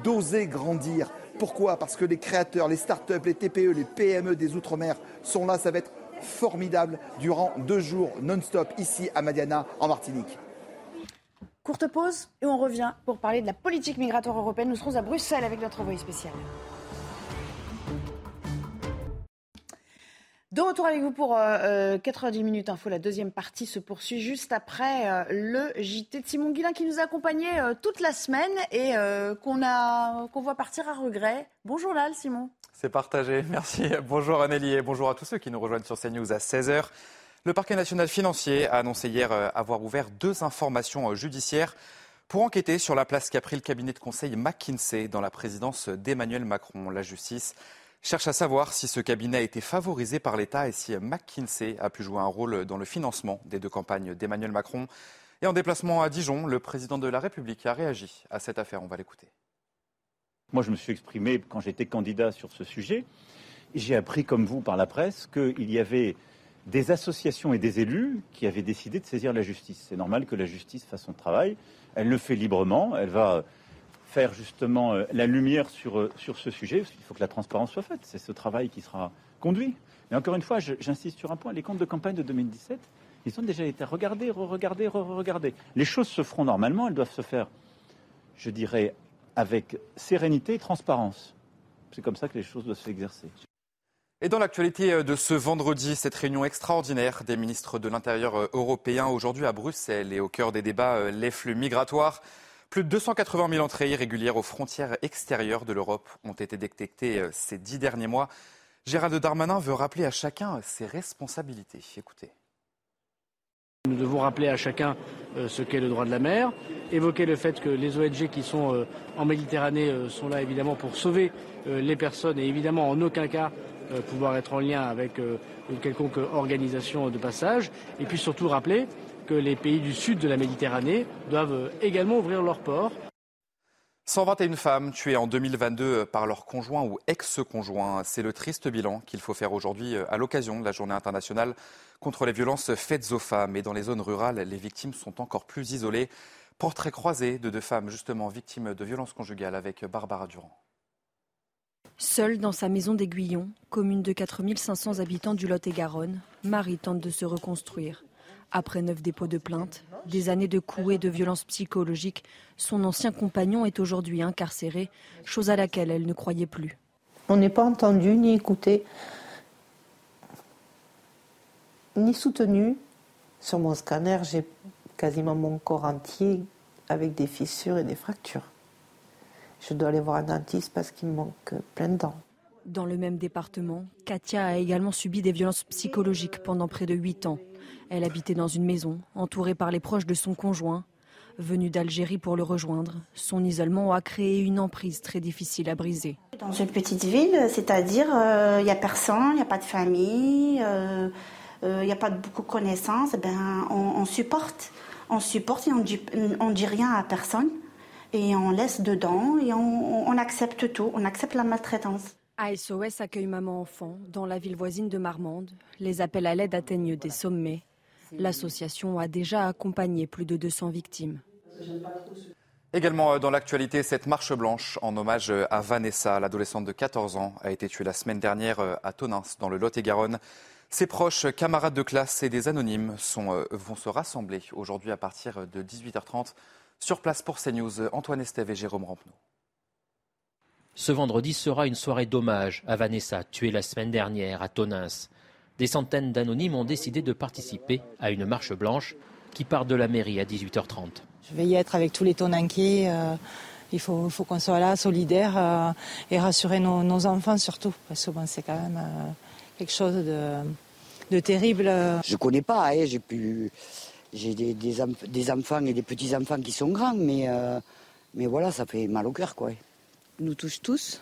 d'oser grandir. Pourquoi? Parce que les créateurs, les startups, les TPE, les PME des Outre-mer sont là. Ça va être formidable durant deux jours non-stop ici à Madiana en Martinique. Courte pause et on revient pour parler de la politique migratoire européenne. Nous serons à Bruxelles avec notre envoyé spécial. De retour avec vous pour 90 euh, minutes info. La deuxième partie se poursuit juste après euh, le JT de Simon Guillain qui nous a accompagnés euh, toute la semaine et qu'on qu'on voit partir à regret. Bonjour Lal, Simon. C'est partagé. Merci. Bonjour Anneli et bonjour à tous ceux qui nous rejoignent sur CNews à 16h. Le parquet national financier a annoncé hier euh, avoir ouvert deux informations euh, judiciaires pour enquêter sur la place qu'a pris le cabinet de conseil McKinsey dans la présidence d'Emmanuel Macron. La justice cherche à savoir si ce cabinet a été favorisé par l'État et si McKinsey a pu jouer un rôle dans le financement des deux campagnes d'Emmanuel Macron. Et en déplacement à Dijon, le président de la République a réagi à cette affaire. On va l'écouter. Moi, je me suis exprimé quand j'étais candidat sur ce sujet. J'ai appris, comme vous, par la presse, qu'il y avait des associations et des élus qui avaient décidé de saisir la justice. C'est normal que la justice fasse son travail. Elle le fait librement. Elle va faire justement euh, la lumière sur, euh, ce sujet. Il faut que la transparence soit faite. C'est ce travail qui sera conduit. Mais encore une fois, j'insiste sur un point. Les comptes de campagne de 2017, ils ont déjà été regardés, re-regardés, re-regardés. Les choses se feront normalement. Elles doivent se faire, je dirais, avec sérénité et transparence. C'est comme ça que les choses doivent s'exercer. Et dans l'actualité euh, de ce vendredi, cette réunion extraordinaire des ministres de l'Intérieur euh, européens aujourd'hui à Bruxelles et au cœur des débats, euh, les flux migratoires. Plus de 280 000 entrées irrégulières aux frontières extérieures de l'Europe ont été détectées ces dix derniers mois. Gérald Darmanin veut rappeler à chacun ses responsabilités. Écoutez. Nous devons rappeler à chacun ce qu'est le droit de la mer, évoquer le fait que les ONG qui sont en Méditerranée sont là évidemment pour sauver les personnes et évidemment en aucun cas pouvoir être en lien avec euh, une quelconque organisation de passage, et puis surtout rappeler que les pays du sud de la Méditerranée doivent euh, également ouvrir leurs ports. 121 femmes tuées en 2022 par leur conjoint ou ex-conjoint. C'est le triste bilan qu'il faut faire aujourd'hui à l'occasion de la journée internationale contre les violences faites aux femmes. Et dans les zones rurales, les victimes sont encore plus isolées. Portrait croisé de deux femmes justement victimes de violences conjugales avec Barbara Durand. Seule dans sa maison d'Aiguillon, commune de 4500 habitants du Lot-et-Garonne, Marie tente de se reconstruire. Après neuf dépôts de plainte, des années de coups et de violences psychologiques, son ancien compagnon est aujourd'hui incarcéré, chose à laquelle elle ne croyait plus. On n'est pas entendu ni écouté, ni soutenu. Sur mon scanner, j'ai quasiment mon corps entier avec des fissures et des fractures je dois aller voir un dentiste parce qu'il me manque plein de dents. Dans le même département, Katia a également subi des violences psychologiques pendant près de 8 ans. Elle habitait dans une maison, entourée par les proches de son conjoint. Venu d'Algérie pour le rejoindre, son isolement a créé une emprise très difficile à briser. Dans une petite ville, c'est-à-dire il n'y a personne, il n'y a pas de famille, il n'y a pas de beaucoup de connaissances, ben, on, supporte. On supporte et on dit, on dit rien à personne. Et on laisse dedans et on, on accepte tout, on accepte la maltraitance. ASOS accueille maman-enfant dans la ville voisine de Marmande. Les appels à l'aide atteignent des sommets. L'association a déjà accompagné plus de 200 victimes. Également euh, dans l'actualité, cette marche blanche en hommage euh, à Vanessa, l'adolescente de 14 ans, a été tuée la semaine dernière euh, à Tonins, dans le Lot-et-Garonne. Ses proches, camarades de classe et des anonymes vont se rassembler aujourd'hui à partir de 18h30 sur place pour CNews. Antoine Estève et Jérôme Rampenou. Ce vendredi sera une soirée d'hommage à Vanessa, tuée la semaine dernière à Tonins. Des centaines d'anonymes ont décidé de participer à une marche blanche qui part de la mairie à 18h30. Je vais y être avec tous les Tonanquais. Euh, il faut, qu'on soit là, solidaire euh, et rassurer nos, enfants surtout, parce que c'est quand même euh, quelque chose de, terrible. Je ne connais pas, hein, j'ai pu, j'ai des, enfants et des petits enfants qui sont grands, mais, mais voilà, ça fait mal au cœur, quoi. Nous touche tous.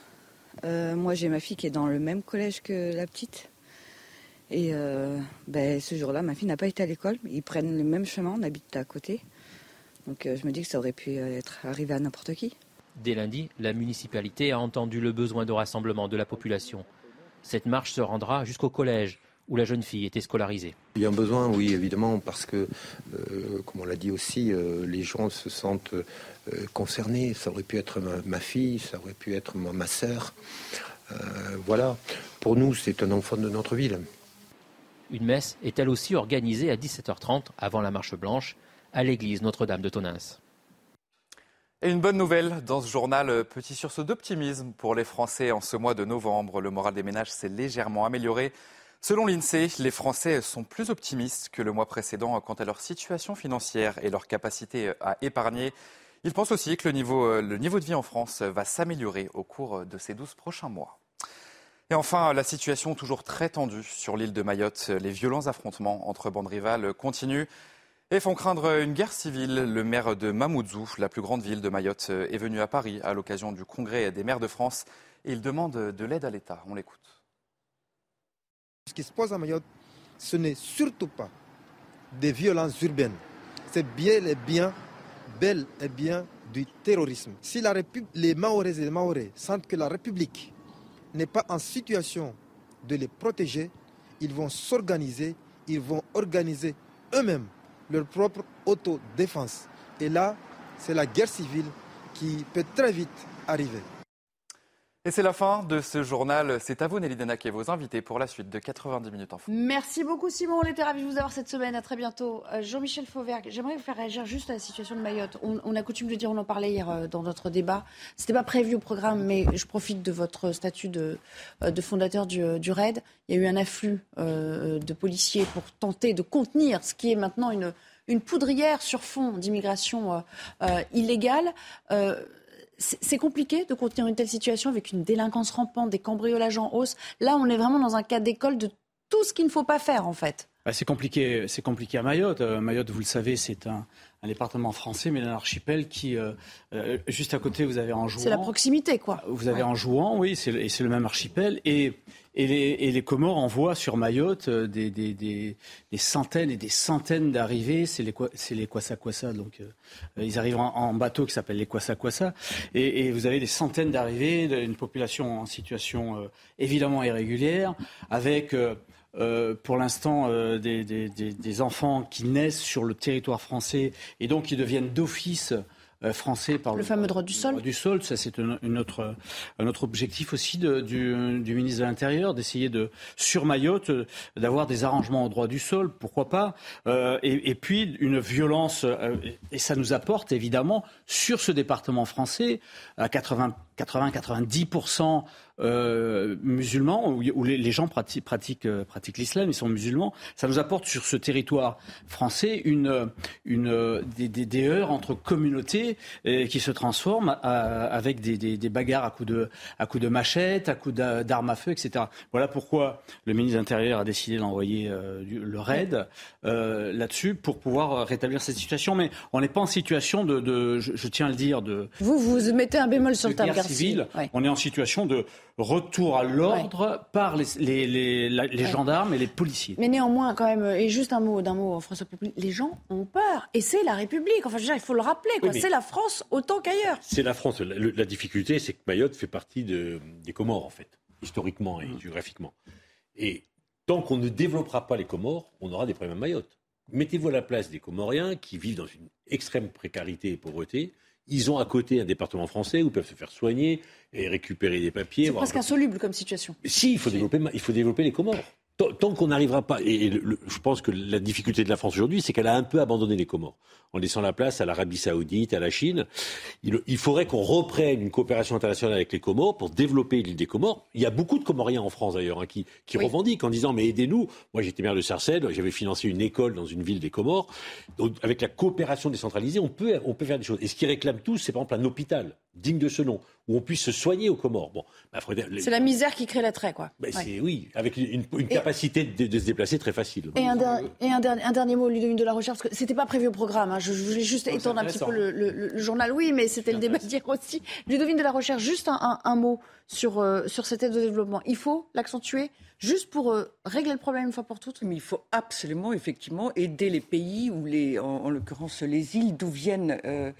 moi, j'ai ma fille qui est dans le même collège que la petite. Et ben, ce jour-là, ma fille n'a pas été à l'école. Ils prennent le même chemin, on habite à côté. Donc euh, je me dis que ça aurait pu euh, être arrivé à n'importe qui. Dès lundi, la municipalité a entendu le besoin de rassemblement de la population. Cette marche se rendra jusqu'au collège où la jeune fille était scolarisée. Il y a un besoin, oui, évidemment, parce que, euh, comme on l'a dit aussi, les gens se sentent concernés. Ça aurait pu être ma, fille, ça aurait pu être ma, ma sœur. voilà. Pour nous, c'est un enfant de notre ville. Une messe est elle aussi organisée à 17h30 avant la marche blanche à l'église Notre-Dame de Tonins. Et une bonne nouvelle dans ce journal, euh, petit sursaut d'optimisme pour les Français en ce mois de novembre. Le moral des ménages s'est légèrement amélioré. Selon l'INSEE, les Français sont plus optimistes que le mois précédent quant à leur situation financière et leur capacité à épargner. Ils pensent aussi que le niveau, euh, de vie en France va s'améliorer au cours de ces 12 prochains mois. Et enfin, la situation toujours très tendue sur l'île de Mayotte. Les violents affrontements entre bandes rivales continuent et font craindre une guerre civile. Le maire de Mamoudzou, la plus grande ville de Mayotte, est venu à Paris à l'occasion du congrès des maires de France et il demande de l'aide à l'État. On l'écoute. Ce qui se passe à Mayotte, ce n'est surtout pas des violences urbaines. C'est bien bel et bien du terrorisme. Si les Maorés et les Maorés sentent que la République n'est pas en situation de les protéger, ils vont s'organiser, ils vont organiser eux-mêmes leur propre autodéfense. Et là, c'est la guerre civile qui peut très vite arriver. Et c'est la fin de ce journal. C'est à vous, Nelly Denac, et vos invités pour la suite de 90 minutes en France. Merci beaucoup, Simon. On était ravis de vous avoir cette semaine. À très bientôt. Euh, Jean-Michel Fauvergue, j'aimerais vous faire réagir juste à la situation de Mayotte. On, a coutume de dire, on en parlait hier euh, dans notre débat. Ce n'était pas prévu au programme, mais je profite de votre statut de, euh, fondateur du, du, RAID. Il y a eu un afflux de policiers pour tenter de contenir ce qui est maintenant une poudrière sur fond d'immigration illégale c'est compliqué de contenir une telle situation avec une délinquance rampante, des cambriolages en hausse. Là, on est vraiment dans un cas d'école de tout ce qu'il ne faut pas faire, en fait. Bah, c'est compliqué, c'est compliqué à Mayotte. Euh, Mayotte, vous le savez, c'est un, département français, mais un archipel qui, euh, euh, juste à côté, vous avez Anjouan. C'est la proximité, quoi. Vous avez en Anjouan, oui, et c'est le même archipel. Et et les, et les, Comores envoient sur Mayotte des, des, des, des, centaines et des centaines d'arrivées. C'est les, c'est les Kwasa. Donc, ils arrivent en, bateau qui s'appelle les Kwasa. Et, et, vous avez des centaines d'arrivées, une population en situation évidemment irrégulière, avec euh, pour l'instant euh, des, des, des, enfants qui naissent sur le territoire français et donc qui deviennent d'office euh, français par le, fameux droit du sol. du sol, ça c'est un, autre, un autre objectif aussi de, du, du, ministre de l'Intérieur, d'essayer de sur Mayotte d'avoir des arrangements au droit du sol, pourquoi pas, et, et, puis une violence et ça nous apporte évidemment sur ce département français à 80 80-90% euh, musulmans, où, les, gens pratiquent, pratiquent, euh, pratiquent l'islam, ils sont musulmans, ça nous apporte sur ce territoire français une, une, des, des, des heurts entre communautés euh, qui se transforment avec des, des, bagarres à coups de, à coups de machette, à coups d'armes à feu, etc. Voilà pourquoi le ministre de l'Intérieur a décidé d'envoyer le raid là-dessus pour pouvoir rétablir cette situation. Mais on n'est pas en situation de, de je, tiens à le dire, de... Vous, vous mettez un bémol sur le table, civile. On est en situation de retour à l'ordre par les, les, les, gendarmes et les policiers. Mais néanmoins, quand même, et juste un mot d'un mot, François les gens ont peur. Et c'est la République. Enfin, il faut le rappeler. c'est la France autant qu'ailleurs. C'est la France. La, difficulté, c'est que Mayotte fait partie de, des Comores, en fait, historiquement et mm. géographiquement. Et tant qu'on ne développera pas les Comores, on aura des problèmes à Mayotte. Mettez-vous à la place des Comoriens qui vivent dans une extrême précarité et pauvreté ils ont à côté un département français où ils peuvent se faire soigner et récupérer des papiers. C'est presque insoluble comme situation. Si, il faut développer, il faut développer les Comores. Tant qu'on n'arrivera pas, et je pense que la difficulté de la France aujourd'hui, c'est qu'elle a un peu abandonné les Comores, en laissant la place à l'Arabie Saoudite, à la Chine. Il, faudrait qu'on reprenne une coopération internationale avec les Comores pour développer l'île des Comores. Il y a beaucoup de Comoriens en France d'ailleurs hein, qui, revendiquent en disant mais aidez-nous. Moi j'étais maire de Sarcelles, j'avais financé une école dans une ville des Comores. Donc, avec la coopération décentralisée, on peut, on peut faire des choses. Et ce qu'ils réclament tous, c'est par exemple un hôpital digne de ce nom, où on puisse se soigner aux Comores. Bon, bah, c'est la misère qui crée l'attrait, quoi. Bah, oui, avec une, capacité de, se déplacer très facile. Et, un, dernier mot, Ludovine de la Recherche, parce que c'était pas prévu au programme. Hein. Je, voulais juste étendre un petit peu le, journal. Oui, mais c'était le débat d'hier aussi. Ludovine de la Recherche, juste un, mot sur, euh, sur cette aide au développement. Il faut l'accentuer juste pour euh, régler le problème une fois pour toutes Mais il faut absolument, effectivement, aider les pays, ou les, en, l'occurrence les îles, d'où viennent. Euh,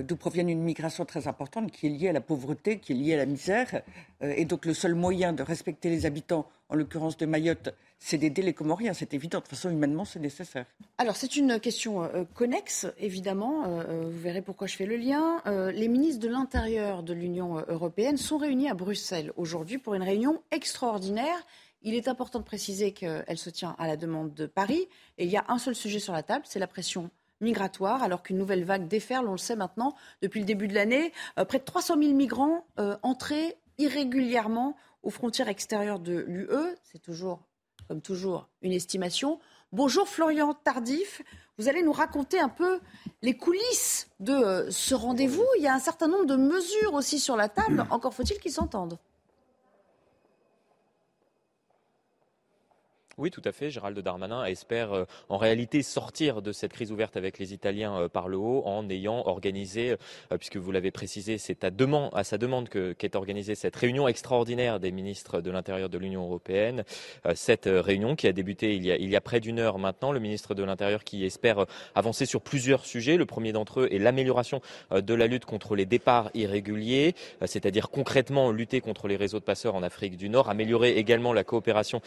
d'où provient une migration très importante qui est liée à la pauvreté, qui est liée à la misère. Euh, et donc le seul moyen de respecter les habitants, en l'occurrence de Mayotte, c'est d'aider les Comoriens. C'est évident. De toute façon, humainement, c'est nécessaire. Alors c'est une question euh, connexe, évidemment. vous verrez pourquoi je fais le lien. les ministres de l'Intérieur de l'Union européenne sont réunis à Bruxelles aujourd'hui pour une réunion extraordinaire. Il est important de préciser qu'elle se tient à la demande de Paris. Et il y a un seul sujet sur la table, c'est la pression migratoire, alors qu'une nouvelle vague déferle, on le sait maintenant, depuis le début de l'année. Euh, près de 300 000 migrants euh, entrés irrégulièrement aux frontières extérieures de l'UE. C'est toujours, comme toujours, une estimation. Bonjour Florian Tardif. Vous allez nous raconter un peu les coulisses de euh, ce rendez-vous. Il y a un certain nombre de mesures aussi sur la table. Encore faut-il qu'ils s'entendent. Oui, tout à fait. Gérald Darmanin espère euh, en réalité sortir de cette crise ouverte avec les Italiens euh, par le haut en ayant organisé, euh, puisque vous l'avez précisé, c'est à, à sa demande qu'est organisée cette réunion extraordinaire des ministres de l'Intérieur de l'Union européenne. cette réunion qui a débuté il y a, il y a près d'une heure maintenant. Le ministre de l'Intérieur qui espère avancer sur plusieurs sujets. Le premier d'entre eux est l'amélioration de la lutte contre les départs irréguliers, c'est-à-dire concrètement lutter contre les réseaux de passeurs en Afrique du Nord, améliorer également la coopération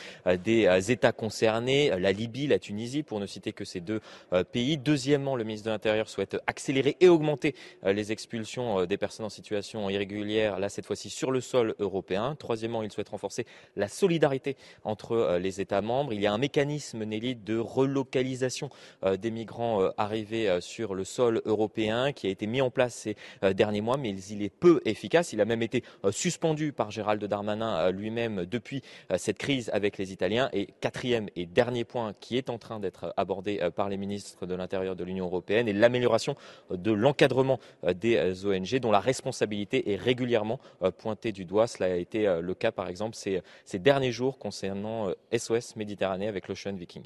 des États concernés, la Libye, la Tunisie, pour ne citer que ces deux euh, pays. Deuxièmement, le ministre de l'Intérieur souhaite accélérer et augmenter euh, les expulsions euh, des personnes en situation irrégulière, là cette fois-ci sur le sol européen. Troisièmement, il souhaite renforcer la solidarité entre les États membres. Il y a un mécanisme, Nelly, de relocalisation des migrants arrivés sur le sol européen qui a été mis en place ces derniers mois, mais il est peu efficace. Il a même été suspendu par Gérald Darmanin lui-même depuis cette crise avec les Italiens. Et quatrième et dernier point qui est en train d'être abordé euh, par les ministres de l'Intérieur de l'Union européenne est l'amélioration euh, de l'encadrement euh, des ONG dont la responsabilité est régulièrement pointée du doigt. Cela a été le cas par exemple ces, ces derniers jours concernant SOS Méditerranée avec l'Ocean Viking.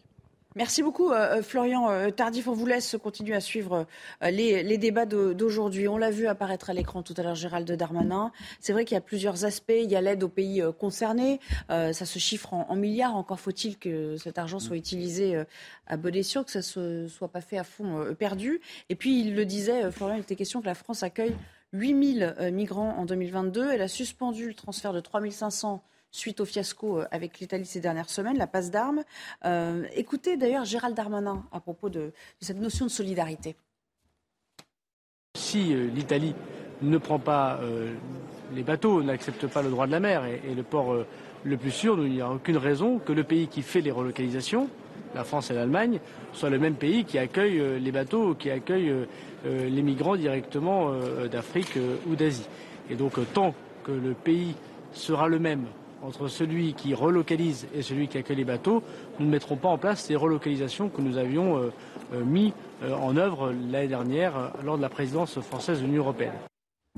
Merci beaucoup, euh, euh, Florian euh, Tardif. On vous laisse continuer à suivre les, débats d'aujourd'hui. On l'a vu apparaître à l'écran tout à l'heure, Gérald Darmanin. C'est vrai qu'il y a plusieurs aspects. Il y a l'aide aux pays concernés. ça se chiffre en, milliards. Encore faut-il que cet argent soit utilisé à bon escient, que ça ne soit pas fait à fond perdu. Et puis, il le disait, Florian, il était question que la France accueille 8000 migrants en 2022. Elle a suspendu le transfert de 3500 suite au fiasco euh, avec l'Italie ces dernières semaines, la passe d'armes. Euh, écoutez d'ailleurs Gérald Darmanin à propos de, cette notion de solidarité. Si euh, l'Italie ne prend pas les bateaux, n'accepte pas le droit de la mer et, le port le plus sûr, il n'y a aucune raison que le pays qui fait les relocalisations, la France et l'Allemagne, soit le même pays qui accueille les bateaux, qui accueille les migrants directement d'Afrique ou d'Asie. Et donc tant que le pays sera le même entre celui qui relocalise et celui qui accueille les bateaux, nous ne mettrons pas en place ces relocalisations que nous avions euh, euh, mis euh, en œuvre l'année dernière lors de la présidence française de l'Union européenne.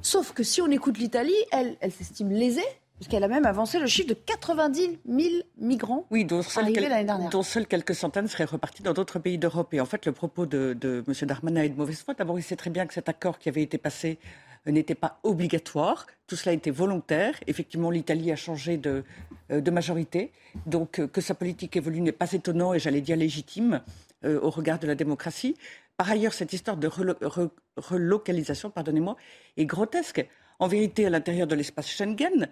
Sauf que si on écoute l'Italie, elle, elle s'estime lésée, puisqu'elle a même avancé le chiffre de 90 000 migrants oui, dont arrivés l'année dernière. Dont seuls quelques centaines seraient repartis dans d'autres pays d'Europe. Et en fait, le propos de, de M. Darmanin est de mauvaise foi. D'abord, il sait très bien que cet accord qui avait été passé n'était pas obligatoire. Tout cela était volontaire. Effectivement, l'Italie a changé de, euh, majorité. Donc, euh, que sa politique évolue n'est pas étonnant et j'allais dire légitime euh, au regard de la démocratie. Par ailleurs, cette histoire de relo re relocalisation, pardonnez-moi, est grotesque. En vérité, à l'intérieur de l'espace Schengen,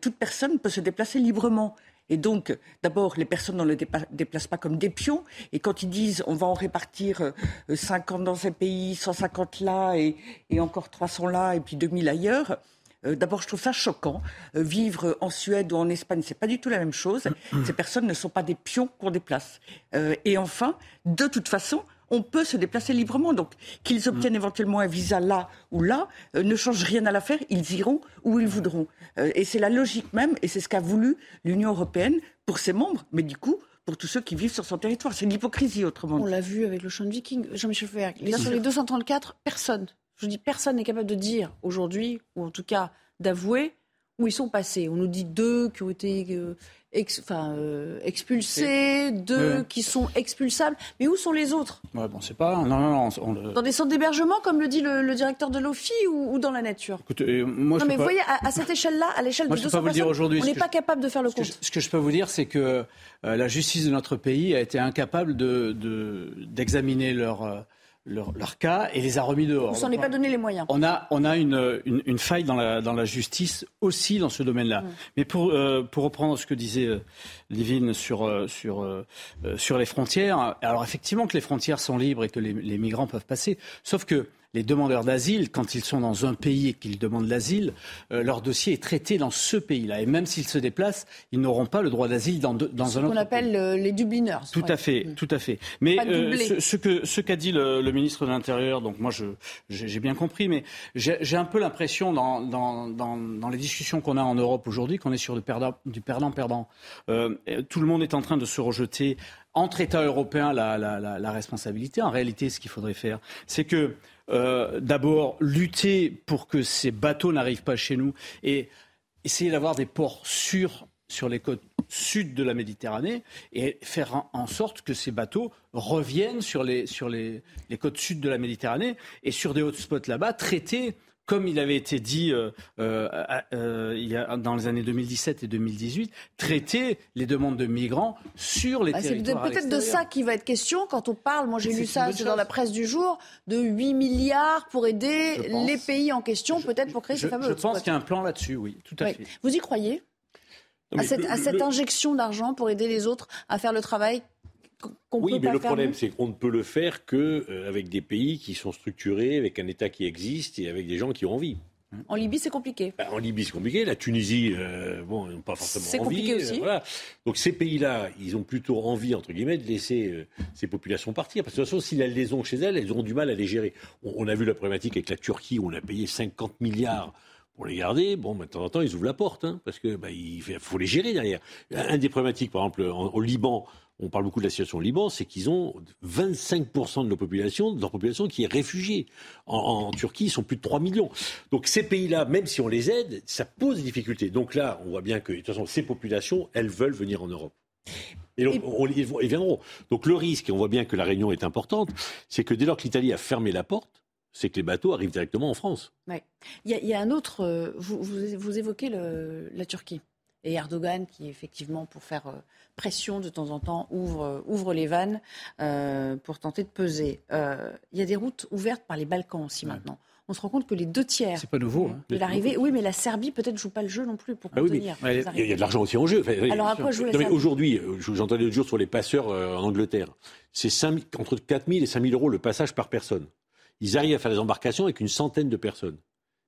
toute personne peut se déplacer librement. Et donc, d'abord, les personnes ne le déplacent pas comme des pions. Et quand ils disent on va en répartir euh, 50 dans un pays, 150 là et, et encore 300 là et puis 2000 ailleurs, euh, D'abord, je trouve ça choquant. Euh, vivre en Suède ou en Espagne, c'est pas du tout la même chose. Ces personnes ne sont pas des pions qu'on déplace. Euh, et enfin, de toute façon, on peut se déplacer librement. Donc, qu'ils obtiennent éventuellement un visa là ou là euh, ne change rien à l'affaire. Ils iront où ils voudront. Euh, et c'est la logique même, et c'est ce qu'a voulu l'Union européenne pour ses membres. Mais du coup, pour tous ceux qui vivent sur son territoire. C'est l'hypocrisie, autrement On l'a vu avec le champ de viking, Jean-Michel Fouer. Sur les 234, personne, je dis personne n'est capable de dire aujourd'hui, ou en tout cas d'avouer, où ils sont passés. On nous dit deux qui ont été euh, ex, enfin, euh, expulsés, deux qui sont expulsables. Mais où sont les autres? Ouais, bon, c'est pas. Non, non, non. on le- Dans des centres d'hébergement, comme le dit le, le directeur de l'OFI, ou, ou dans la nature? Écoute, euh, moi, je Non, peux mais vous voyez, à, à cette échelle-là, à l'échelle de je peux 200 pas vous le dire personnes, aujourd'hui, on n'est que pas je- capable de faire le Ce que, compte. je, ce que je peux vous dire, c'est que euh, la justice de notre pays a été incapable de- de- d'examiner leur, leur, leur cas et les a remis dehors. On s'en est pas donné les moyens. On a, on a une, une, une faille dans la, dans la justice aussi dans ce domaine-là. Mais pour, euh, pour reprendre ce que disait euh, Livine sur, euh, sur, euh, euh, sur les frontières, alors effectivement que les frontières sont libres et que les, les migrants peuvent passer, sauf que les demandeurs d'asile, quand ils sont dans un pays et qu'ils demandent l'asile, euh, leur dossier est traité dans ce pays-là. Et même s'ils se déplacent, ils n'auront pas le droit d'asile dans, de- dans Ce un qu'on autre appelle euh, les Dubliners. tout Ouais. à fait, tout à fait. Mais euh, ce, ce que ce qu'a dit le, le ministre de l'Intérieur, donc moi je j'ai j'ai bien compris, mais j'ai j'ai un peu l'impression dans, dans, dans, dans les discussions qu'on a en Europe aujourd'hui qu'on est sur du perdant du perdant-perdant. Euh, tout le monde est en train de se rejeter entre États européens la, la, la, la responsabilité. En réalité, ce qu'il faudrait faire, c'est que euh, d'abord lutter pour que ces bateaux n'arrivent pas chez nous et essayer d'avoir des ports sûrs sur les côtes sud de la Méditerranée et faire en- sorte que ces bateaux reviennent sur les, sur les, les côtes sud de la Méditerranée et sur des hotspots là-bas, traités comme il avait été dit euh, euh, euh, il y a, dans les années 2017 et 2018, traiter les demandes de migrants sur les Bah, c'est territoires. à peut-être de ça qui va être question quand on parle, moi j'ai C'est lu ça c'est dans la presse du jour, de 8 milliards pour aider pense. les pays en question, peut-être pour créer Je, ces fameux je pense qu'il y a un plan là-dessus, oui, tout à Oui. fait. Vous y croyez? Non, à cette, le- à cette le- injection d'argent pour aider les autres à faire le travail qu'on Oui, peut mais pas le faire problème, c'est qu'on ne peut le faire que euh, avec des pays qui sont structurés, avec un État qui existe et avec des gens qui ont envie. En Libye, c'est compliqué. Bah, en Libye, c'est compliqué. La Tunisie, euh, bon, ils n'ont pas forcément C'est envie. compliqué aussi. euh, voilà. Donc ces pays-là, ils ont plutôt envie, entre guillemets, de laisser euh, ces populations partir. Parce que de toute façon, si elles les ont chez elles, elles auront du mal à les gérer. On, on a vu la problématique avec la Turquie, où on a payé 50 milliards pour les garder. Bon, bah, de temps en temps, ils ouvrent la porte, hein, parce que bah, il faut- faut les gérer derrière. Un des problématiques, par exemple, en- au Liban, on parle beaucoup de la situation au Liban, c'est qu'ils ont 25% de leur population, de leur population qui est réfugiée. En, en Turquie, ils sont plus de 3 millions. Donc ces pays-là, même si on les aide, ça pose des difficultés. Donc là, on voit bien que de toute façon, ces populations, elles veulent venir en Europe. Et donc, on- ils, viendront. Donc le risque, et on voit bien que la réunion est importante, c'est que dès lors que l'Italie a fermé la porte, c'est que les bateaux arrivent directement en France. Ouais. Il, y a, il y a un autre. euh, vous, vous, vous évoquez le- la Turquie et Erdogan qui, effectivement, pour faire euh, pression de temps en temps, ouvre, euh, ouvre les vannes euh, pour tenter de peser. Euh, il y a des routes ouvertes par les Balkans aussi maintenant. On se rend compte que les deux tiers C'est pas nouveau. hein. de l'arrivée. Oui, mais la Serbie peut-être joue pas le jeu non plus pour Ah oui, mais il y, a- de l'argent aussi en jeu. Enfin, Alors, à quoi joue la Serbie Aujourd'hui, je- j'entendais l'autre jour sur les passeurs euh, en Angleterre. C'est 5 000 entre 4 000 et 5 000 euros le passage par personne. Ils arrivent à faire des embarcations avec une centaine de personnes.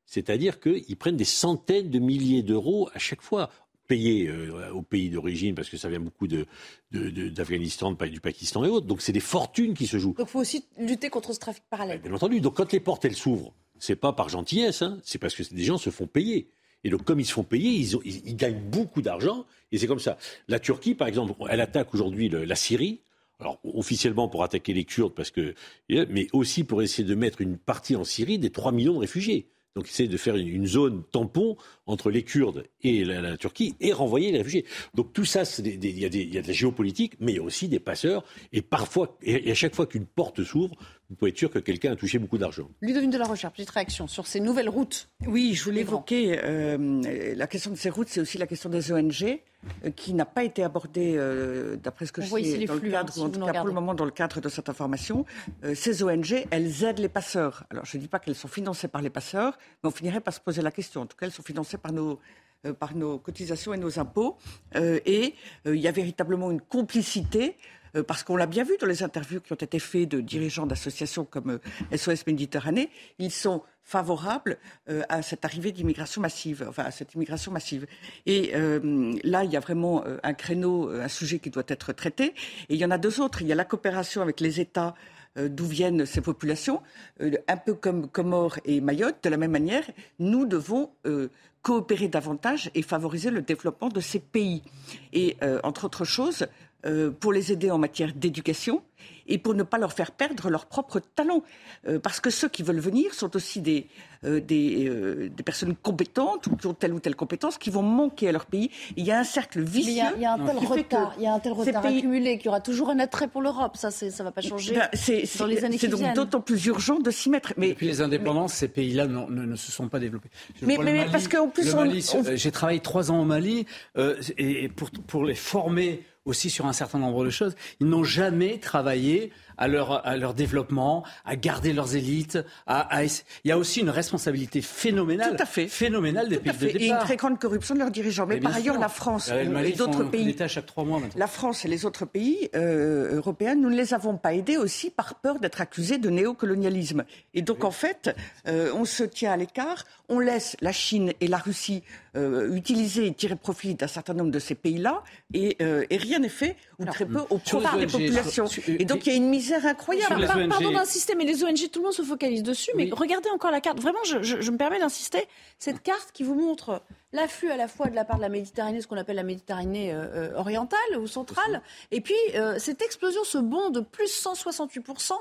C'est-à-dire qu'ils prennent des centaines de milliers d'euros à chaque fois payés euh, au pays d'origine parce que ça vient beaucoup de- de- de- d'Afghanistan, du Pakistan et autres. Donc c'est des fortunes qui se jouent. Donc, il faut aussi lutter contre ce trafic parallèle. Bien entendu. Donc quand les portes elles s'ouvrent, c'est pas par gentillesse, hein, c'est parce que des gens se font payer. Et donc, comme ils se font payer, ils, ont- ils- ils gagnent beaucoup d'argent. Et c'est comme ça. La Turquie, par exemple, elle attaque aujourd'hui le- la Syrie. Alors, officiellement pour attaquer les Kurdes, parce que, mais aussi pour essayer de mettre une partie en Syrie des 3 millions de réfugiés. Donc, essayer de faire une, zone tampon entre les Kurdes et la, Turquie et renvoyer les réfugiés. Donc, tout ça, il y, a de la géopolitique, mais il y a aussi des passeurs. Et parfois, et à chaque fois qu'une porte s'ouvre, vous pouvez être sûr que quelqu'un a touché beaucoup d'argent. Ludovine de la Recherche, petite réaction sur ces nouvelles routes. Oui, je voulais évoquer euh, la question de ces routes, c'est aussi la question des ONG euh, qui n'a pas été abordée, euh, d'après ce que On je voit ici sais, les dans flux, le cadre, hein, si ou en tout cas pour le moment dans le cadre de cette information. Euh, ces ONG, elles aident les passeurs. Alors je ne dis pas qu'elles sont financées par les passeurs, mais on finirait par se poser la question. En tout cas, elles sont financées par nos euh, par nos cotisations et nos impôts. Euh, et euh, il y a véritablement une complicité euh, parce qu'on l'a bien vu dans les interviews qui ont été faites de dirigeants d'associations comme euh, SOS Méditerranée, ils sont favorables euh, à cette arrivée d'immigration massive, enfin à cette immigration massive. Et euh, là, il y a vraiment euh, un créneau, euh, un sujet qui doit être traité. Et il y en a deux autres. Il y a la coopération avec les États euh, d'où viennent ces populations, euh, un peu comme Comores et Mayotte. De la même manière, nous devons euh, coopérer davantage et favoriser le développement de ces pays. Et euh, entre autres choses, euh, pour les aider en matière d'éducation et pour ne pas leur faire perdre leur propre talent. Euh, parce que ceux qui veulent venir sont aussi des, euh, des, euh, des personnes compétentes ou qui ont telle ou telle compétence qui vont manquer à leur pays. Il y a un cercle vicieux. il y a, il y a un tel retard, il y a un tel retard pays- accumulé qu'il y aura toujours un attrait pour l'Europe. Ça, c'est- ça va pas changer Ben, c'est dans les c'est- années c'est qui donc viennent. d'autant plus urgent de s'y mettre. Mais Depuis les indépendances, ces pays-là ne, ne se sont pas développés. Je Mais- vois mais- le mais Mali- parce qu'en plus, on- j'ai travaillé trois ans au Mali euh, et pour, pour les former aussi sur un certain nombre de choses, ils n'ont jamais travaillé à leur, à leur développement, à garder leurs élites. À, à essa- Il y a aussi une responsabilité phénoménale, Tout à fait. phénoménale des Tout à pays de fait. Et une départ. très grande corruption de leurs dirigeants. Mais, Mais par ailleurs, sûr. la France et d'autres pays, d'État chaque trois mois maintenant. la France et les autres pays euh, européens, nous ne les avons pas aidés aussi par peur d'être accusés de néocolonialisme. Et donc, en fait, euh, on se tient à l'écart, on laisse la Chine et la Russie euh, utiliser et tirer profit d'un certain nombre de ces pays-là, et, et rien n'est fait, ou très peu, au sur les profit des populations. sur- sur- et donc, il y a une misère incroyable. Les Par-. Pardon d'insister, mais les ONG, tout le monde se focalise dessus. Mais regardez encore la carte. Vraiment, je, je- je me permets d'insister. Cette carte qui vous montre l'afflux à la fois de la part de la Méditerranée, ce qu'on appelle la Méditerranée euh, euh, orientale ou centrale, et puis euh, cette explosion, ce bond de plus 168%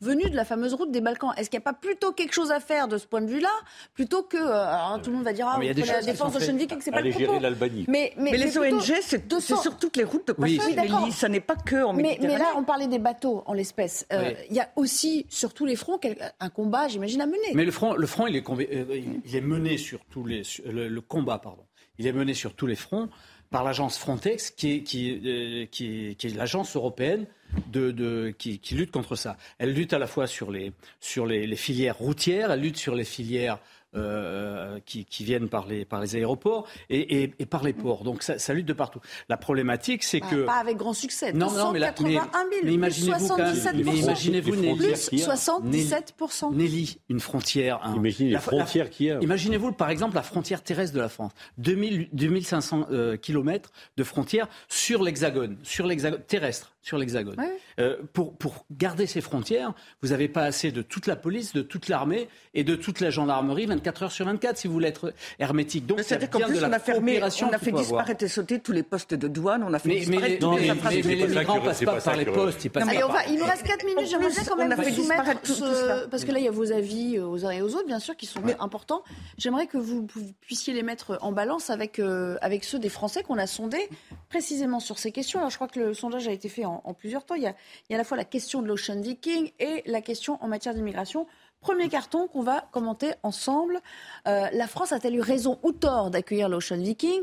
venu de la fameuse route des Balkans. Est-ce qu'il n'y a pas plutôt quelque chose à faire de ce point de vue-là, plutôt que euh, alors, tout le monde va dire ah, mais il y a vous des prenez la défense de. Schengen, que c'est pas le gérer propos. l'Albanie. Mais, mais, Mais les ONG, c'est c'est 200. sur toutes les routes de Oui, passage. Nelly. Ça n'est pas que en Mais, Méditerranée. mais là, on parlait des bateaux en l'espèce. Euh, Oui. Il y a aussi, sur tous les fronts, un combat, j'imagine, à mener. Mais le front, le front il, est, euh, il- est mené sur tous les. le, le combat, pardon. Il est mené sur tous les fronts par l'agence Frontex, qui est, qui, euh, qui est, qui est l'agence européenne de, de- qui, qui lutte contre ça. Elle lutte à la fois sur les, sur les, les filières routières, elle lutte sur les filières euh, qui, qui viennent par les, par les aéroports et, et- et par les ports. Donc ça, ça lutte de partout. La problématique, c'est Bah, que. Pas avec grand succès. Non, non, mais, là, mais, 281 000, mais imaginez-vous quand même, 77%. mais imaginez-vous Nelly, frontières plus 77%. Nelly, une frontière. un- Imaginez les la- frontières qu'il y a. Imaginez-vous, par exemple, la frontière terrestre de la France. 2000, 2500 euh, kilomètres de frontières sur l'hexagone, sur l'hexagone terrestre, sur l'hexagone. Ouais. Euh, pour, pour garder ces frontières, vous n'avez pas assez de toute la police, de toute l'armée et de toute la gendarmerie 24 heures sur 24 si vous voulez être hermétique. Donc, C'est-à-dire qu'en plus, de la on a fermé, on a fait disparaître et sauter tous les postes de douane, on a fait Mais, disparaître mais- les mais- mais les migrants que- passent pas par les postes, ils passent Allez, pas par- il nous reste 4 minutes. J'aimerais quand on même a fait vous soumettre disparaître tout- ce- tout cela. parce que là il y a vos avis aux uns et aux autres, bien sûr, qui sont importants. J'aimerais que vous puissiez les mettre en balance avec euh, avec ceux des Français qu'on a sondés précisément sur ces questions. Alors je crois que le sondage a été fait en, en plusieurs temps. Il y, a, à la fois la question de l'Ocean Viking et la question en matière d'immigration. Premier carton qu'on va commenter ensemble. Euh, la France a-t-elle eu raison ou tort d'accueillir l'Ocean Viking?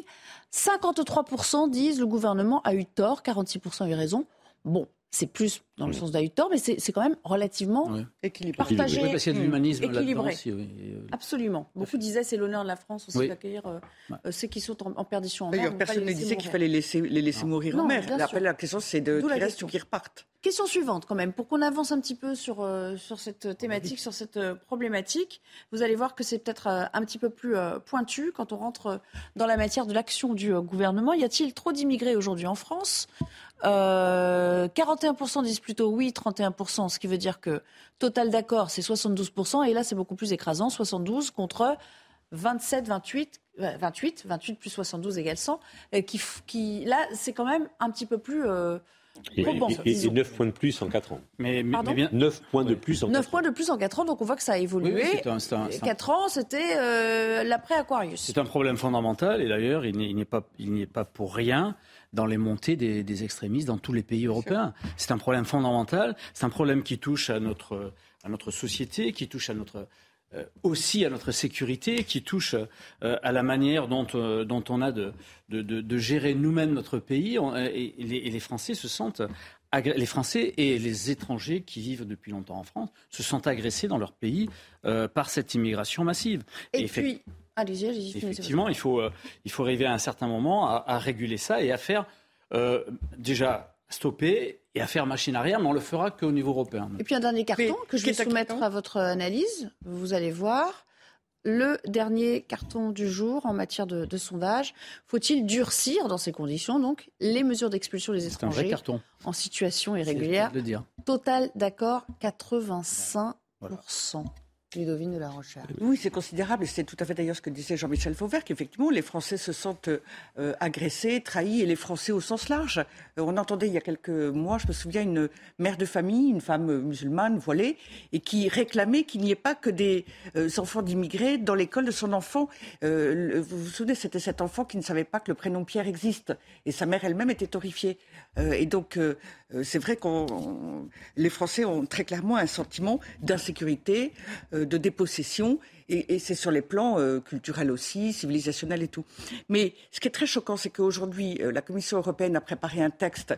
53% disent le gouvernement a eu tort, 46% a eu raison. Bon, c'est plus dans le sens eu tort, mais c'est quand même relativement Ouais. Équilibré. partagé. Oui, parce qu'il y a de l'humanisme là-dedans équilibré. aussi. oui. Euh, Absolument. Beaucoup disaient c'est l'honneur de la France aussi Oui. d'accueillir euh, Ouais. euh, ceux qui sont en, en perdition en mer. Personne ne disait qu'il fallait laisser, les laisser mourir Non, en mer. La, question, c'est de qu'ils restent ou qu'ils repartent. Question suivante quand même, pour qu'on avance un petit peu sur, euh, sur cette thématique, sur cette euh, problématique. Vous allez voir que c'est peut-être euh, un petit peu plus euh, pointu quand on rentre euh, dans la matière de l'action du euh, gouvernement. Y a-t-il trop d'immigrés aujourd'hui en France? Euh, 41% disent plutôt oui, 31%, ce qui veut dire que total d'accord, c'est 72%. Et là, c'est beaucoup plus écrasant, 72 contre 27, 28 28, 28 plus 72 égale 100, qui, qui là, c'est quand même un petit peu plus... Et, et, 9 points de plus en 4 ans. Mais, mais, bien... 9 points de plus en 9 4 points de plus en 4 ans, donc on voit que ça a évolué. Oui, oui, un, un, 4 ans, c'était euh, l'après-Aquarius. C'est un problème fondamental, et d'ailleurs, il n'est pas, pas pour rien dans les montées des, des extrémistes dans tous les pays européens. C'est un problème fondamental, c'est un problème qui touche à notre, à notre société, qui touche à notre euh, aussi à notre sécurité, qui touche euh, à la manière dont, euh, dont on a de, de, de, gérer nous-mêmes notre pays. et, les, et, les, Français se sentent les Français et les étrangers qui vivent depuis longtemps en France se sentent agressés dans leur pays par cette immigration massive. Et, puis, allez-y, allez-y. Effectivement, il faut, il faut arriver à un certain moment à, à réguler ça et à faire déjà stopper et à faire machine arrière, mais on le fera qu'au niveau européen. Et puis un dernier carton que je vais soumettre à votre analyse. Vous allez voir. Le dernier carton du jour en matière de, sondage. Faut-il durcir dans ces conditions donc les mesures d'expulsion des étrangers en situation irrégulière Total d'accord, 85%. Ludovine de la Recherche. Oui, c'est considérable. C'est tout à fait d'ailleurs ce que disait Jean-Michel Fauvert, qu'effectivement, les Français se sentent euh, agressés, trahis, et les Français au sens large. Euh, on entendait il y a quelques mois, je me souviens, une mère de famille, une femme musulmane voilée, et qui réclamait qu'il n'y ait pas que des euh, enfants d'immigrés dans l'école de son enfant. vous vous souvenez, c'était cet enfant qui ne savait pas que le prénom Pierre existe. Et sa mère elle-même était horrifiée. et donc, c'est vrai que les Français ont très clairement un sentiment d'insécurité euh, de dépossession, et, c'est sur les plans euh, culturels aussi, civilisationnels et tout. Mais ce qui est très choquant, c'est qu'aujourd'hui, euh, la Commission européenne a préparé un texte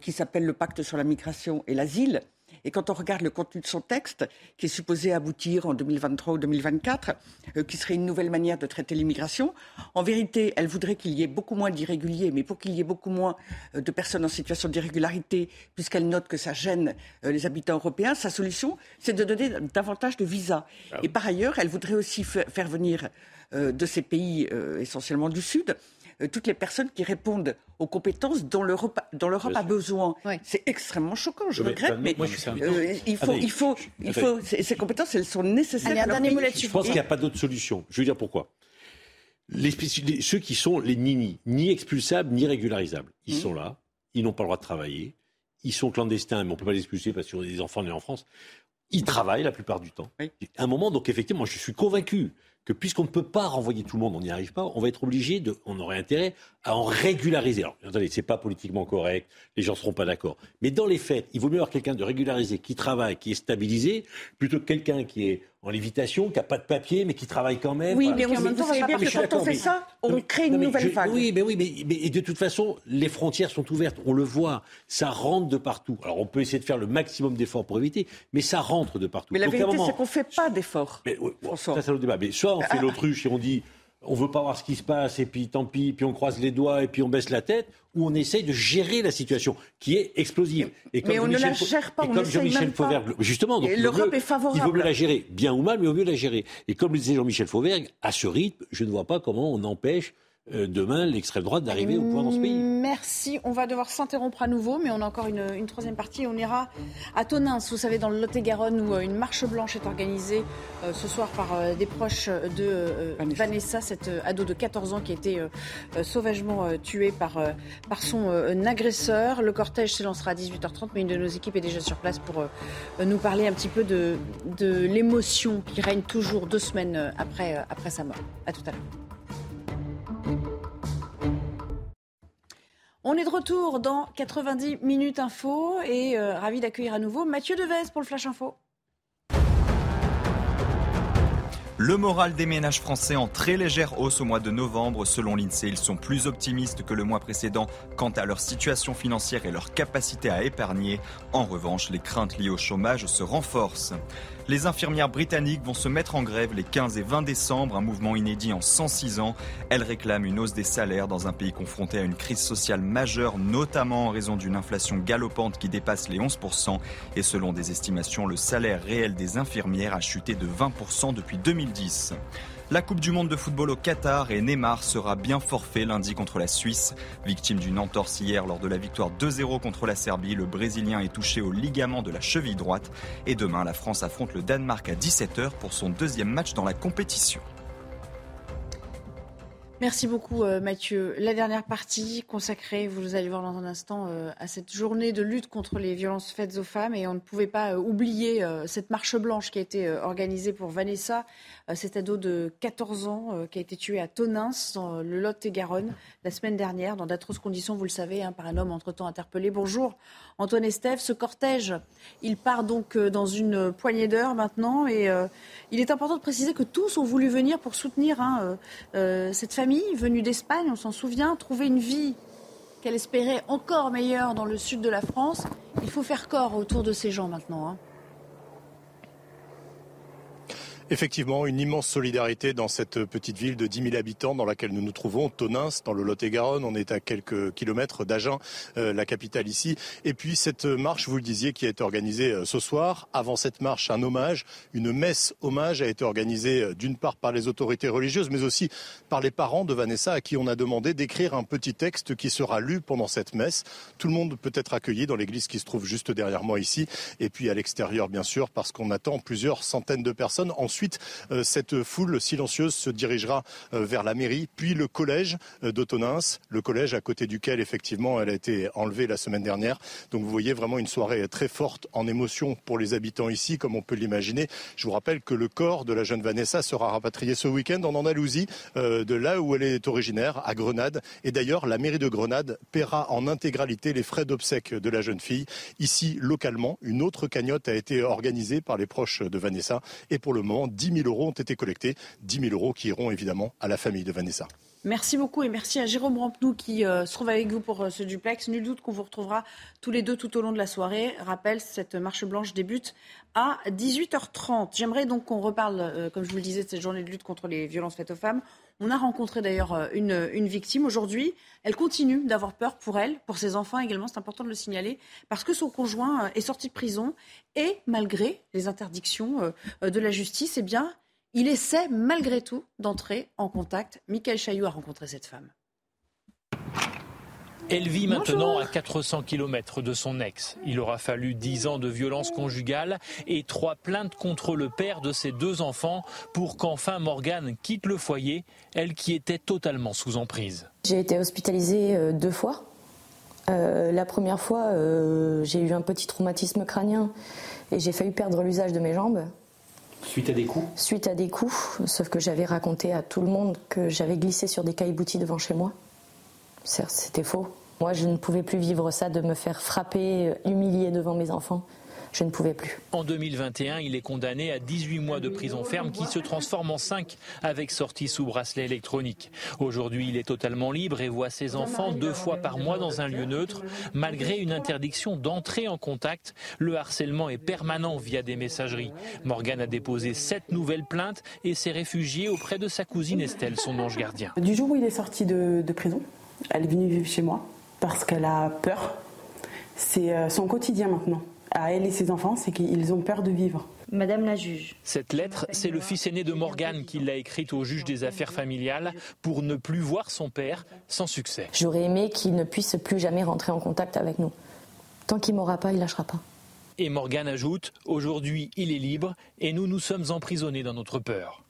qui s'appelle le Pacte sur la migration et l'asile, et quand on regarde le contenu de son texte, qui est supposé aboutir en 2023 ou 2024, euh, qui serait une nouvelle manière de traiter l'immigration, en vérité, elle voudrait qu'il y ait beaucoup moins d'irréguliers, mais pour qu'il y ait beaucoup moins euh, de personnes en situation d'irrégularité, puisqu'elle note que ça gêne euh, les habitants européens, sa solution, c'est de donner davantage de visas. Ah et par ailleurs, elle voudrait aussi faire venir de ces pays essentiellement du Sud euh, toutes les personnes qui répondent aux compétences dont l'Europe, a besoin. C'est extrêmement choquant, je regrette, mais, il faut, il faut, il faut, ces compétences, elles sont nécessaires. je pense qu'il n'y a pas d'autre solution. Je veux dire pourquoi. Les, ceux qui sont les nini, ni expulsables ni régularisables, ils mmh. sont là, ils n'ont pas le droit de travailler, ils sont clandestins, mais on ne peut pas les expulser parce qu'ils ont des enfants nés en France. Ils travaillent la plupart du temps. À un moment, donc effectivement, je suis convaincu que puisqu'on ne peut pas renvoyer tout le monde, on n'y arrive pas, on va être obligé de, on aurait intérêt à en régulariser. Alors, attendez, c'est pas politiquement correct, les gens seront pas d'accord. Mais dans les faits, il vaut mieux avoir quelqu'un de régularisé, qui travaille, qui est stabilisé, plutôt que quelqu'un qui est en lévitation, qui n'a pas de papier, mais qui travaille quand même. Oui, mais en même temps, bien que quand on fait ça, on crée une nouvelle vague. Oui, mais oui, mais, mais, et de toute façon, les frontières sont ouvertes, on le voit, ça rentre de partout. Alors on peut essayer de faire le maximum d'efforts pour éviter, mais ça rentre de partout. Mais la vérité, c'est qu'on ne fait pas d'efforts. ça, c'est le débat. Mais soit on fait l'autruche et on dit on veut pas voir ce qui se passe et puis tant pis, puis on croise les doigts et puis on baisse la tête, ou on essaye de gérer la situation qui est explosive. Et comme mais on ne la gère pas, on Jean-Michel Fauvergue, justement, l'Europe est favorable. Il vaut mieux la gérer, bien ou mal, mais il vaut mieux la gérer. Et comme le disait Jean-Michel Fauvergue, à ce rythme, je ne vois pas comment on empêche euh, demain l'extrême droite d'arriver au pouvoir dans ce pays. Merci. On va devoir s'interrompre à nouveau, mais on a encore une, troisième partie. On ira à Tonins, vous savez, dans le Lot-et-Garonne, où euh, une marche blanche est organisée euh, ce soir par des proches de Vanessa. cette ado de 14 ans qui a été sauvagement tuée par, par son agresseur. Le cortège s'élancera à 18h30, mais une de nos équipes est déjà sur place pour nous parler un petit peu de, de l'émotion qui règne toujours deux semaines après, après sa mort. À tout à l'heure. On est de retour dans 90 minutes info et euh, ravi d'accueillir à nouveau Mathieu Devez pour le Flash Info. Le moral des ménages français en très légère hausse au mois de novembre. Selon l'INSEE, ils sont plus optimistes que le mois précédent quant à leur situation financière et leur capacité à épargner. En revanche, les craintes liées au chômage se renforcent. Les infirmières britanniques vont se mettre en grève les 15 et 20 décembre, un mouvement inédit en 106 ans. Elles réclament une hausse des salaires dans un pays confronté à une crise sociale majeure, notamment en raison d'une inflation galopante qui dépasse les 11%. Et selon des estimations, le salaire réel des infirmières a chuté de 20% depuis 2010. La Coupe du Monde de football au Qatar et Neymar sera bien forfait lundi contre la Suisse. Victime d'une entorse hier lors de la victoire 2-0 contre la Serbie, le Brésilien est touché au ligament de la cheville droite. Et demain, la France affronte le Danemark à 17h pour son deuxième match dans la compétition. Merci beaucoup euh, Mathieu. La dernière partie consacrée, vous allez voir dans un instant, euh, à cette journée de lutte contre les violences faites aux femmes. Et on ne pouvait pas euh, oublier cette marche blanche qui a été organisée pour Vanessa, cet ado de 14 ans qui a été tué à Tonins, dans le Lot-et-Garonne, la semaine dernière, dans d'atroces conditions, vous le savez, hein, par un homme entre-temps interpellé. Bonjour Antoine Estève. Ce cortège, il part donc dans une poignée d'heures maintenant. Et il est important de préciser que tous ont voulu venir pour soutenir hein, cette famille famille venue d'Espagne, on s'en souvient, trouver une vie qu'elle espérait encore meilleure dans le sud de la France. Il faut faire corps autour de ces gens maintenant. Hein. Effectivement, une immense solidarité dans cette petite ville de 10 000 habitants dans laquelle nous nous trouvons, Tonins, dans le Lot-et-Garonne. On est à quelques kilomètres d'Agen, euh, la capitale ici. Et puis cette marche, vous le disiez, qui a été organisée euh, ce soir. Avant cette marche, un hommage, une messe hommage a été organisée euh, d'une part par les autorités religieuses, mais aussi par les parents de Vanessa, à qui on a demandé d'écrire un petit texte qui sera lu pendant cette messe. Tout le monde peut être accueilli dans l'église qui se trouve juste derrière moi ici, et puis à l'extérieur, bien sûr, parce qu'on attend plusieurs centaines de personnes. Ensuite, euh, cette foule silencieuse se dirigera euh, vers la mairie, puis le collège euh, d'Autonins, le collège à côté duquel, effectivement, elle a été enlevée la semaine dernière. Donc vous voyez vraiment une soirée très forte en émotion pour les habitants ici, comme on peut l'imaginer. Je vous rappelle que le corps de la jeune Vanessa sera rapatrié ce week-end en Andalousie, de là où elle est originaire, à Grenade. Et d'ailleurs, la mairie de Grenade paiera en intégralité les frais d'obsèques de la jeune fille. Ici, localement, une autre cagnotte a été organisée par les proches de Vanessa. Et pour le moment, 10 000 euros ont été collectés. 10 000 euros qui iront évidemment à la famille de Vanessa. Merci beaucoup et merci à Jérôme Rampenou qui euh, se trouve avec vous pour euh, ce duplex. Nul doute qu'on vous retrouvera tous les deux tout au long de la soirée. Rappel, cette marche blanche débute à 18h30. J'aimerais donc qu'on reparle, euh, comme je vous le disais, de cette journée de lutte contre les violences faites aux femmes. On a rencontré d'ailleurs une, une, victime aujourd'hui. Elle continue d'avoir peur pour elle, pour ses enfants également, c'est important de le signaler, parce que son conjoint est sorti de prison et malgré les interdictions de la justice, eh il essaie malgré tout d'entrer en contact. Michael Chaillou a rencontré cette femme. Elle vit maintenant à 400 km de son ex. Il aura fallu 10 ans de violence conjugale et trois plaintes contre le père de ses deux enfants pour qu'enfin Morgane quitte le foyer, elle qui était totalement sous emprise. J'ai été hospitalisée euh, deux fois. Euh, la première fois, euh, j'ai eu un petit traumatisme crânien et j'ai failli perdre l'usage de mes jambes. Suite à des coups? Suite à des coups, sauf que j'avais raconté à tout le monde que j'avais glissé sur des caillebotis devant chez moi. C'était faux. Moi, je ne pouvais plus vivre ça, de me faire frapper, euh, humilier devant mes enfants je ne pouvais plus. En 2021, il est condamné à 18 mois de prison ferme qui se transforme en 5 avec sortie sous bracelet électronique. Aujourd'hui, il est totalement libre et voit ses enfants deux fois par mois dans un lieu neutre. Malgré une interdiction d'entrer en contact, le harcèlement est permanent via des messageries. Morgan a déposé sept nouvelles plaintes et s'est réfugié auprès de sa cousine Estelle, son ange gardien. Du jour où il est sorti de, de prison, elle est venue vivre chez moi parce qu'elle a peur. C'est euh, son quotidien maintenant à elle et ses enfants, c'est qu'ils ont peur de vivre. Madame la juge. Cette lettre, c'est le fils aîné de Morgane qui l'a écrite au juge des affaires familiales pour ne plus voir son père sans succès. J'aurais aimé qu'il ne puisse plus jamais rentrer en contact avec nous. Tant qu'il m'aura pas, il lâchera pas. Et Morgane ajoute Aujourd'hui, il est libre et nous nous sommes emprisonnés dans notre peur.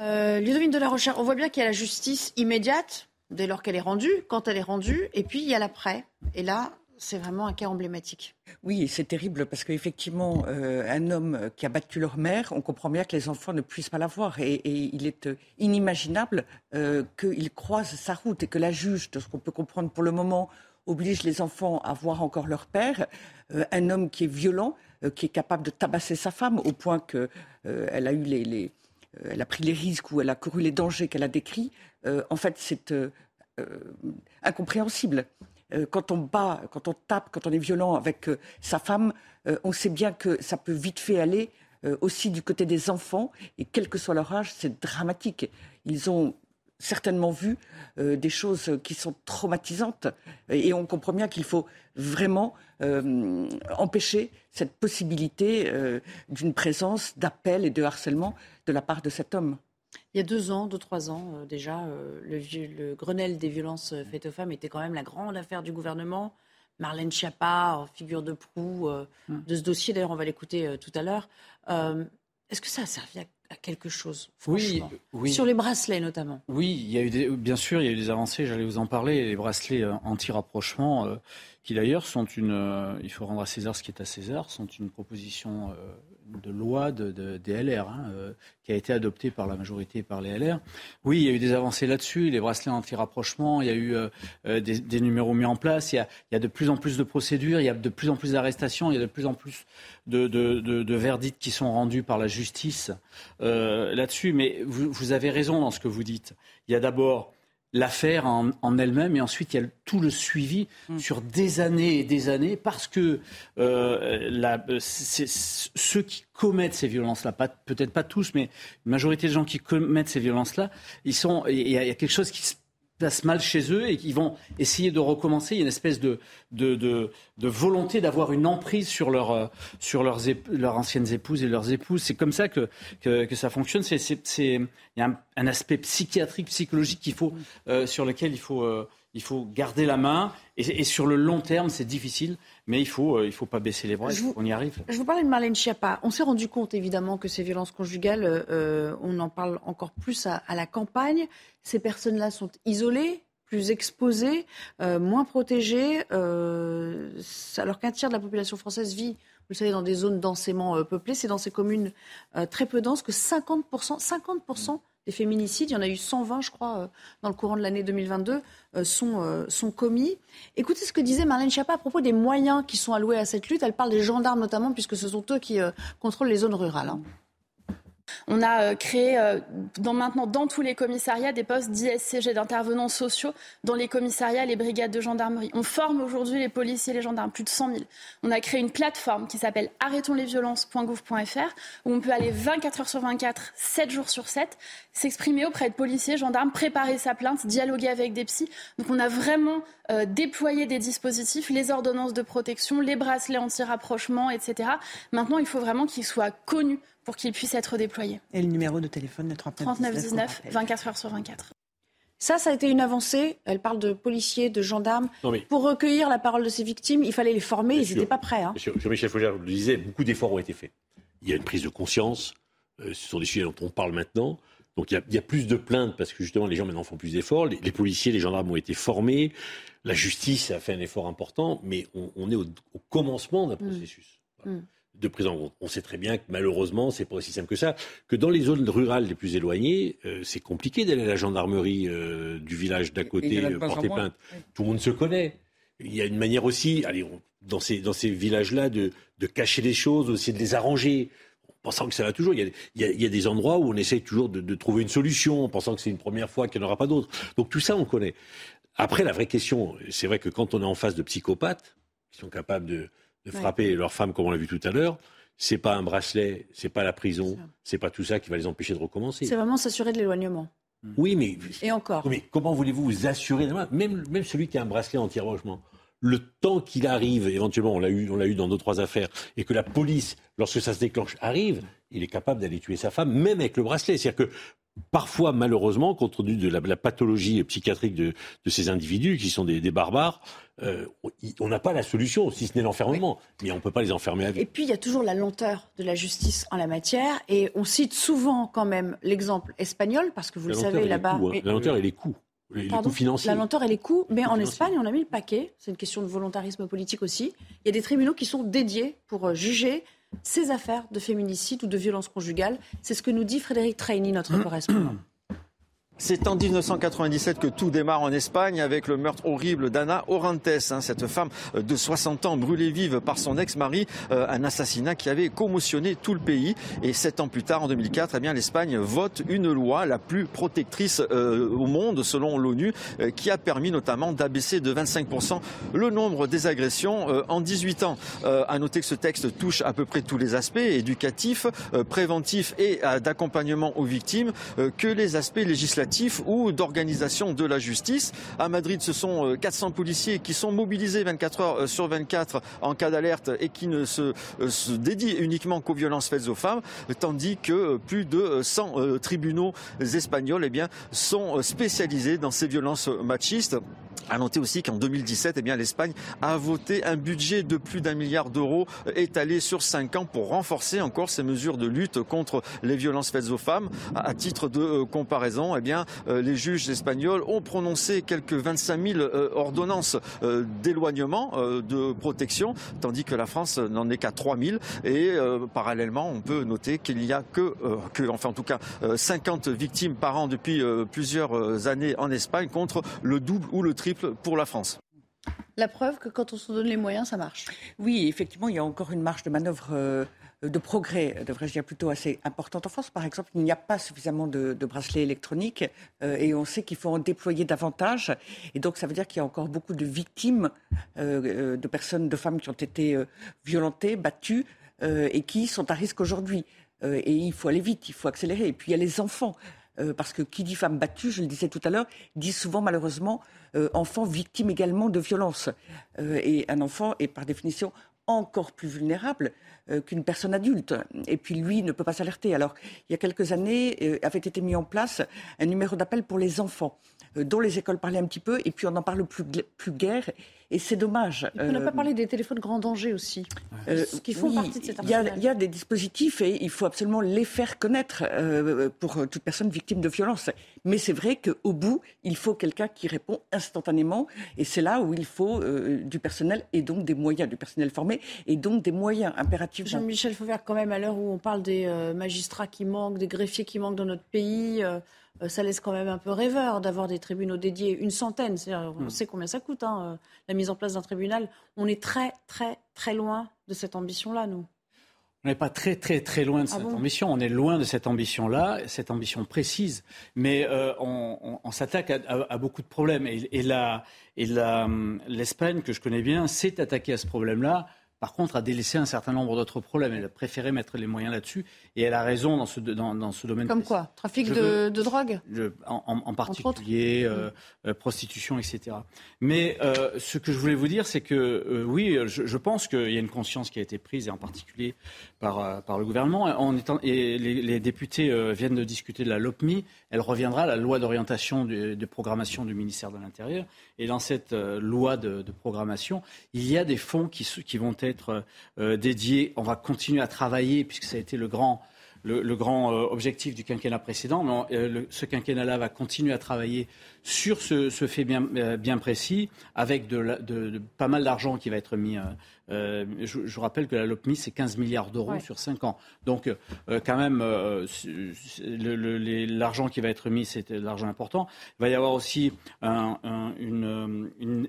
Euh, Ludovine de la Rochère, on voit bien qu'il y a la justice immédiate dès lors qu'elle est rendue, quand elle est rendue, et puis il y a l'après. Et là, c'est vraiment un cas emblématique. Oui, c'est terrible parce qu'effectivement, euh, un homme qui a battu leur mère, on comprend bien que les enfants ne puissent pas la voir. Et, il est euh, inimaginable euh, qu'il croise sa route et que la juge, de ce qu'on peut comprendre pour le moment, oblige les enfants à voir encore leur père. un homme qui est violent, qui est capable de tabasser sa femme au point qu'elle a eu les, elle a pris les risques ou elle a couru les dangers qu'elle a décrits. en fait, c'est incompréhensible. Euh, quand on bat, quand on tape, quand on est violent avec euh, sa femme, euh, on sait bien que ça peut vite fait aller aussi du côté des enfants. Et quel que soit leur âge, c'est dramatique. Ils ont certainement vu des choses qui sont traumatisantes. Et on comprend bien qu'il faut vraiment empêcher cette possibilité d'une présence d'appel et de harcèlement de la part de cet homme. Il y a deux ans, deux, trois ans euh, déjà, euh, le, Grenelle des violences euh, faites aux femmes était quand même la grande affaire du gouvernement. Marlène Schiappa, figure de proue mm. de ce dossier, d'ailleurs on va l'écouter tout à l'heure. Est-ce que ça a servi à quelque chose, Oui, franchement? oui. Sur les bracelets notamment. Oui, il y a eu des- bien sûr, il y a eu des avancées, j'allais vous en parler, les bracelets anti-rapprochement, qui d'ailleurs sont une, il faut rendre à César ce qui est à César, sont une proposition de loi de, de- des LR, hein, euh, qui a été adoptée par la majorité par les LR. Oui, il y a eu des avancées là-dessus, les bracelets anti-rapprochement, il y a eu euh, euh, des, numéros mis en place, il y, a, de plus en plus de procédures, il y a de plus en plus d'arrestations, il y a de plus en plus de, de- verdicts qui sont rendus par la justice là-dessus. Mais vous avez raison dans ce que vous dites. Il y a d'abord l'affaire en, en elle-même et ensuite il y a tout le suivi sur des années et des années parce que euh, la- c'est- ceux qui commettent ces violences-là, peut-être pas tous, mais une majorité des gens qui commettent ces violences-là, ils sont, il y, y a quelque chose qui se passe mal chez eux et qu'ils vont essayer de recommencer. Il y a une espèce de, de, de, volonté d'avoir une emprise sur, leur, euh, sur leurs, leurs anciennes épouses et leurs épouses. C'est comme ça que, que, ça fonctionne. Il y a un, un aspect psychiatrique, psychologique qu'il faut, euh, sur lequel il faut, euh, il faut garder la main. Et, et sur le long terme, c'est difficile, mais il faut, euh, il faut pas baisser les bras. Vous- On y arrive. Je vous parlais de Marlène Schiappa. On s'est rendu compte évidemment que ces violences conjugales, euh, on en parle encore plus à, à la campagne. Ces personnes-là sont isolées, plus exposées, euh, moins protégées, alors qu'un tiers de la population française vit, vous le savez, dans des zones densément peuplées. C'est dans ces communes très peu denses que 50%, 50% des féminicides, il y en a eu 120, je crois, euh, dans le courant de l'année 2022, euh, sont, euh, sont commis. Écoutez ce que disait Marlène Schiappa à propos des moyens qui sont alloués à cette lutte. Elle parle des gendarmes notamment, puisque ce sont eux qui contrôlent les zones rurales. On a euh, créé euh, dans, maintenant dans tous les commissariats des postes d'ISCG, d'intervenants sociaux dans les commissariats, les brigades de gendarmerie. On forme aujourd'hui les policiers et les gendarmes, plus de 100 000. On a créé une plateforme qui s'appelle arrêtonslesviolences.gouv.fr où on peut aller 24 heures sur 24, 7 jours sur 7, s'exprimer auprès de policiers, gendarmes, préparer sa plainte, dialoguer avec des psys. Donc on a vraiment euh, déployé des dispositifs, les ordonnances de protection, les bracelets anti-rapprochement, etc. Maintenant, il faut vraiment qu'ils soient connus pour qu'ils puissent être déployés. Et le numéro de téléphone de 39 39 19, 19, 24 heures sur 24. Ça, ça a été une avancée. Elle parle de policiers, de gendarmes. Non, mais- Pour recueillir la parole de ces victimes, il fallait les former. Bien ils n'étaient pas prêts. hein. Monsieur, Jean-Michel Fougère le disait, beaucoup d'efforts ont été faits. Il y a une prise de conscience. euh, ce sont des sujets dont on parle maintenant. Donc il y, a, il y a plus de plaintes parce que justement les gens maintenant font plus d'efforts. Les, les policiers, les gendarmes ont été formés. La justice a fait un effort important, mais on, on est au, au commencement d'un processus Mm. De prise en compte. On sait très bien que malheureusement, c'est pas aussi simple que ça. Que dans les zones rurales les plus éloignées, euh, c'est compliqué d'aller à la gendarmerie euh, du village d'à côté euh, porter plainte. Tout le monde se connaît. Il y a une manière aussi, allez, on- dans ces, dans ces villages-là, de, de cacher les choses, aussi de les arranger. En pensant que ça va toujours. Il y a, il y a- il y a des endroits où on essaye toujours de, de trouver une solution, en pensant que c'est une première fois qu'il n'y en aura pas d'autres. Donc tout ça, on connaît. Après, la vraie question, c'est vrai que quand on est en face de psychopathes, qui sont capables de, de Ouais. frapper leur femme, comme on l'a vu tout à l'heure, c'est pas un bracelet, c'est pas la prison, c'est pas tout ça qui va les empêcher de recommencer. C'est vraiment s'assurer de l'éloignement. Oui, mais Et encore. mais comment voulez-vous vous assurer même, même celui qui a un bracelet anti-rapprochement, le temps qu'il arrive, éventuellement, on l'a eu, on l'a eu dans deux trois affaires, et que la police, lorsque ça se déclenche, arrive, il est capable d'aller tuer sa femme, même avec le bracelet. C'est-à-dire que parfois, malheureusement, compte tenu de la, la pathologie psychiatrique de, de ces individus qui sont des, des barbares, euh, on n'a pas la solution, si ce n'est l'enfermement. Mais on ne peut pas les enfermer à vie. Et puis, il y a toujours la lenteur de la justice en la matière. Et on cite souvent quand même l'exemple espagnol, parce que vous La le savez là-bas. hein. La lenteur et les coûts. Les, coûts. La lenteur et les coûts. Mais en financiers. Espagne, on a mis le paquet. C'est une question de volontarisme politique aussi. Il y a des tribunaux qui sont dédiés pour euh, juger ces affaires de féminicide ou de violence conjugale. C'est ce que nous dit Frédéric Traini, notre correspondant. C'est en 1997 que tout démarre en Espagne avec le meurtre horrible d'Anna Orantes, hein, cette femme de 60 ans brûlée vive par son ex-mari, euh, un assassinat qui avait commotionné tout le pays. Et sept ans plus tard, en 2004, eh bien l'Espagne vote une loi la plus protectrice euh, au monde, selon l'ONU, euh, qui a permis notamment d'abaisser de 25% le nombre des agressions en 18 ans. À noter que ce texte touche à peu près tous les aspects éducatifs, préventifs et d'accompagnement aux victimes, que les aspects législatifs ou d'organisation de la justice. À Madrid, ce sont euh, 400 policiers qui sont mobilisés 24 heures euh, sur 24 en cas d'alerte et qui ne se, euh, se dédient uniquement qu'aux violences faites aux femmes, tandis que euh, plus de euh, 100 euh, tribunaux espagnols eh bien, sont euh, spécialisés dans ces violences machistes. À noter aussi qu'en 2017, eh bien, l'Espagne a voté un budget de plus d'un milliard d'euros étalé sur cinq ans pour renforcer encore ces mesures de lutte contre les violences faites aux femmes. À titre de euh, comparaison, eh bien, euh, les juges espagnols ont prononcé quelques 25 000 euh, ordonnances d'éloignement, de protection, tandis que la France n'en est qu'à 3 000. Et parallèlement, on peut noter qu'il n'y a que, que, enfin en tout cas, 50 victimes par an depuis plusieurs années en Espagne contre le double ou le triple pour la France. La preuve que quand on se donne les moyens, ça marche. Oui, effectivement, il y a encore une marge de manœuvre euh, de progrès, devrais-je dire, plutôt assez importante en France. Par exemple, il n'y a pas suffisamment de, bracelets électroniques euh, et on sait qu'il faut en déployer davantage. Et donc, ça veut dire qu'il y a encore beaucoup de victimes, euh, de personnes, de femmes qui ont été violentées, battues et qui sont à risque aujourd'hui. et il faut aller vite, il faut accélérer. Et puis, il y a les enfants. Euh, parce que qui dit femme battue, je le disais tout à l'heure, dit souvent malheureusement euh, enfant victime également de violence. Euh, et un enfant est par définition encore plus vulnérable qu'une personne adulte. Et puis lui ne peut pas s'alerter. Alors, il y a quelques années, avait été mis en place un numéro d'appel pour les enfants, dont les écoles parlaient un petit peu, et puis on n'en parle plus, plus guère. Et c'est dommage. on n'a pas euh, parlé des téléphones grand danger aussi, euh, qui font partie de cet arsenal. Il y, a des dispositifs et il faut absolument les faire connaître euh, pour toute personne victime de violence. Mais c'est vrai qu'au bout, il faut quelqu'un qui répond instantanément. Et c'est là où il faut du personnel et donc des moyens, du personnel formé et donc des moyens impératifs. Jean-Michel Fauvert, quand même, à l'heure où on parle des magistrats qui manquent, des greffiers qui manquent dans notre pays, euh, ça laisse quand même un peu rêveur d'avoir des tribunaux dédiés, une centaine. On hmm. sait combien ça coûte, hein, euh, la mise en place d'un tribunal. On est très, très, très loin de cette ambition-là, nous. On n'est pas très très très loin de ah cette ambition. On est loin de cette ambition-là, cette ambition précise. Mais euh, on, s'attaque à, beaucoup de problèmes. Et, et l'Espagne, que je connais bien, s'est attaquée à ce problème-là par contre, a délaissé un certain nombre d'autres problèmes. Elle a préféré mettre les moyens là-dessus. Et elle a raison dans ce, dans, ce domaine. Comme quoi? Trafic de, drogue? En, particulier, euh, euh, prostitution, etc. Mais euh, ce que je voulais vous dire, c'est que oui, je, pense qu'il y a une conscience qui a été prise, et en particulier par, par le gouvernement. En étant, et les, députés viennent de discuter de la LOPMI. Elle reviendra à la loi d'orientation de, de, programmation du ministère de l'Intérieur. Et dans cette loi de, programmation, il y a des fonds qui, qui vont être être euh, dédié. On va continuer à travailler, puisque ça a été le grand, le, grand euh, objectif du quinquennat précédent. Mais euh, ce quinquennat-là va continuer à travailler sur ce, fait bien, précis, avec de, pas mal d'argent qui va être mis. Je, vous rappelle que la LOPMI, c'est 15 milliards d'euros sur 5 ans. Donc, quand même, l'argent qui va être mis, c'est de l'argent important. Il va y avoir aussi une, une,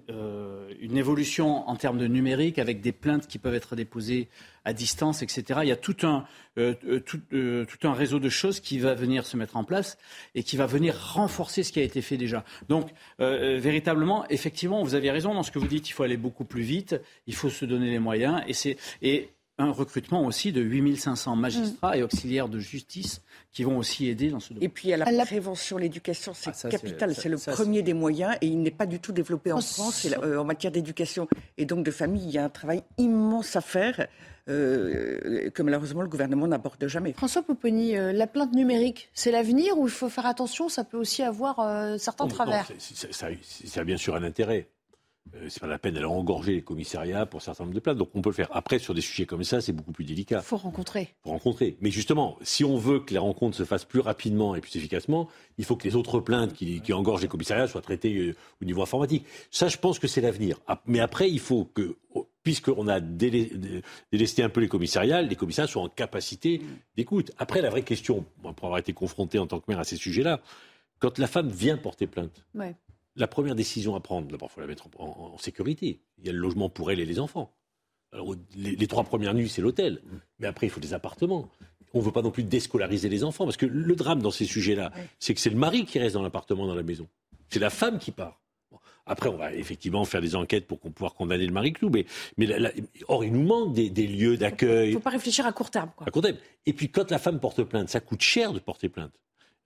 une, évolution en termes de numérique, avec des plaintes qui peuvent être déposées à distance, etc. Il y a tout un, euh, euh, euh, tout, un réseau de choses qui va venir se mettre en place et qui va venir renforcer ce qui a été fait déjà. Donc, véritablement, effectivement, vous avez raison dans ce que vous dites. Il faut aller beaucoup plus vite. Il faut se donner les moyens. Et c'est et un recrutement aussi de 8500 magistrats et auxiliaires de justice qui vont aussi aider dans ce domaine. Et puis à la, prévention, l'éducation, c'est ah, capital, c'est le premier des moyens et il n'est pas du tout développé en oh, France en matière d'éducation et donc de famille. Il y a un travail immense à faire. Euh, que malheureusement le gouvernement n'aborde jamais. François Popponi, euh, la plainte numérique, c'est l'avenir ou il faut faire attention? Ça peut aussi avoir euh, certains travers. ça, a bien sûr un intérêt. Euh, c'est pas la peine d'aller engorger les commissariats pour certains nombre de plaintes. Donc on peut le faire. Après, sur des sujets comme ça, c'est beaucoup plus délicat. Il faut rencontrer. Il faut rencontrer. Mais justement, si on veut que les rencontres se fassent plus rapidement et plus efficacement, il faut que les autres plaintes qui, engorgent les commissariats soient traitées euh, au niveau informatique. Ça, je pense que c'est l'avenir. Mais après, il faut que, puisqu'on a délesté un peu les commissariats, les commissariats soient en capacité d'écoute. Après, la vraie question, pour avoir été confronté en tant que maire à ces sujets-là, quand la femme vient porter plainte, ouais la première décision à prendre, d'abord, il faut la mettre en, sécurité. Il y a le logement pour elle et les enfants. Alors, les, trois premières nuits, c'est l'hôtel. Mais après, il faut des appartements. On ne veut pas non plus déscolariser les enfants. Parce que le drame dans ces sujets-là, c'est que c'est le mari qui reste dans l'appartement, dans la maison. C'est la femme qui part. Après, on va effectivement faire des enquêtes pour qu'on pouvoir condamner le mari clou. Mais, or, il nous manque des, lieux d'accueil. Il ne faut pas réfléchir à court terme. À court terme. Et puis, quand la femme porte plainte, ça coûte cher de porter plainte.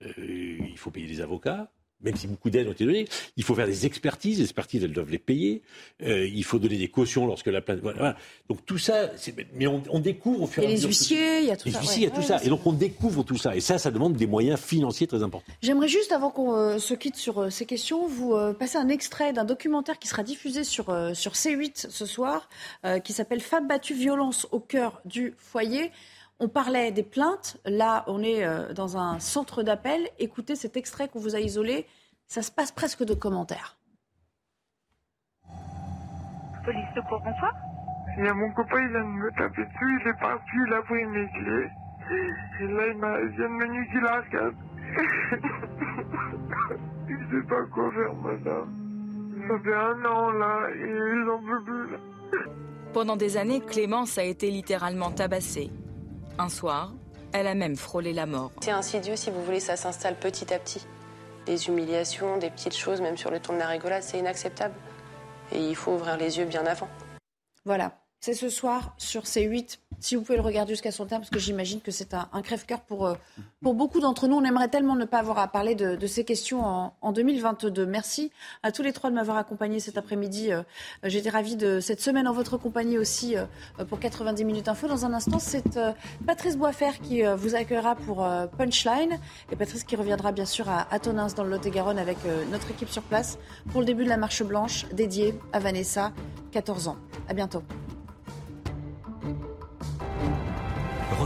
Euh, il faut payer des avocats même si beaucoup d'aides ont été données, il faut faire des expertises. Les expertises, elles doivent les payer. Euh, il faut donner des cautions lorsque la plainte. Voilà. Donc tout ça, mais on, on, découvre au fur et à mesure. Il y a les huissiers, il y a tout les ça. Les huissiers, il y a tout ça. Et donc on découvre tout ça. Et ça, ça demande des moyens financiers très importants. J'aimerais juste, avant qu'on euh, se quitte sur euh, ces questions, vous euh, passer un extrait d'un documentaire qui sera diffusé sur, euh, sur C8 ce soir, euh, qui s'appelle Femmes battues, violence au cœur du foyer. On parlait des plaintes. Là, on est euh, dans un centre d'appel. Écoutez cet extrait qu'on vous a isolé. Ça se passe presque de commentaires. Police de quoi, bonsoir Il y a mon copain, il vient de me taper dessus. Il est parti, il a pris mes clés. Et là, il, il vient de me niquer la case. il sait pas quoi faire, madame. Ça fait un an, là, et ils en peuvent plus, là. Pendant des années, Clémence a été littéralement tabassée. Un soir, elle a même frôlé la mort. C'est insidieux, si vous voulez, ça s'installe petit à petit. Des humiliations, des petites choses, même sur le ton de la rigolade, c'est inacceptable. Et il faut ouvrir les yeux bien avant. Voilà, c'est ce soir sur C8. Si vous pouvez le regarder jusqu'à son terme, parce que j'imagine que c'est un, crève-cœur pour, euh, pour beaucoup d'entre nous. On aimerait tellement ne pas avoir à parler de, ces questions en, en, 2022. Merci à tous les trois de m'avoir accompagné cet après-midi. Euh, J'étais ravie de cette semaine en votre compagnie aussi euh, pour 90 minutes info. Dans un instant, c'est euh, Patrice Boisfer qui euh, vous accueillera pour euh, Punchline. Et Patrice qui reviendra bien sûr à, à dans le Lot-et-Garonne avec notre équipe sur place pour le début de la marche blanche dédiée à Vanessa, 14 ans. À bientôt.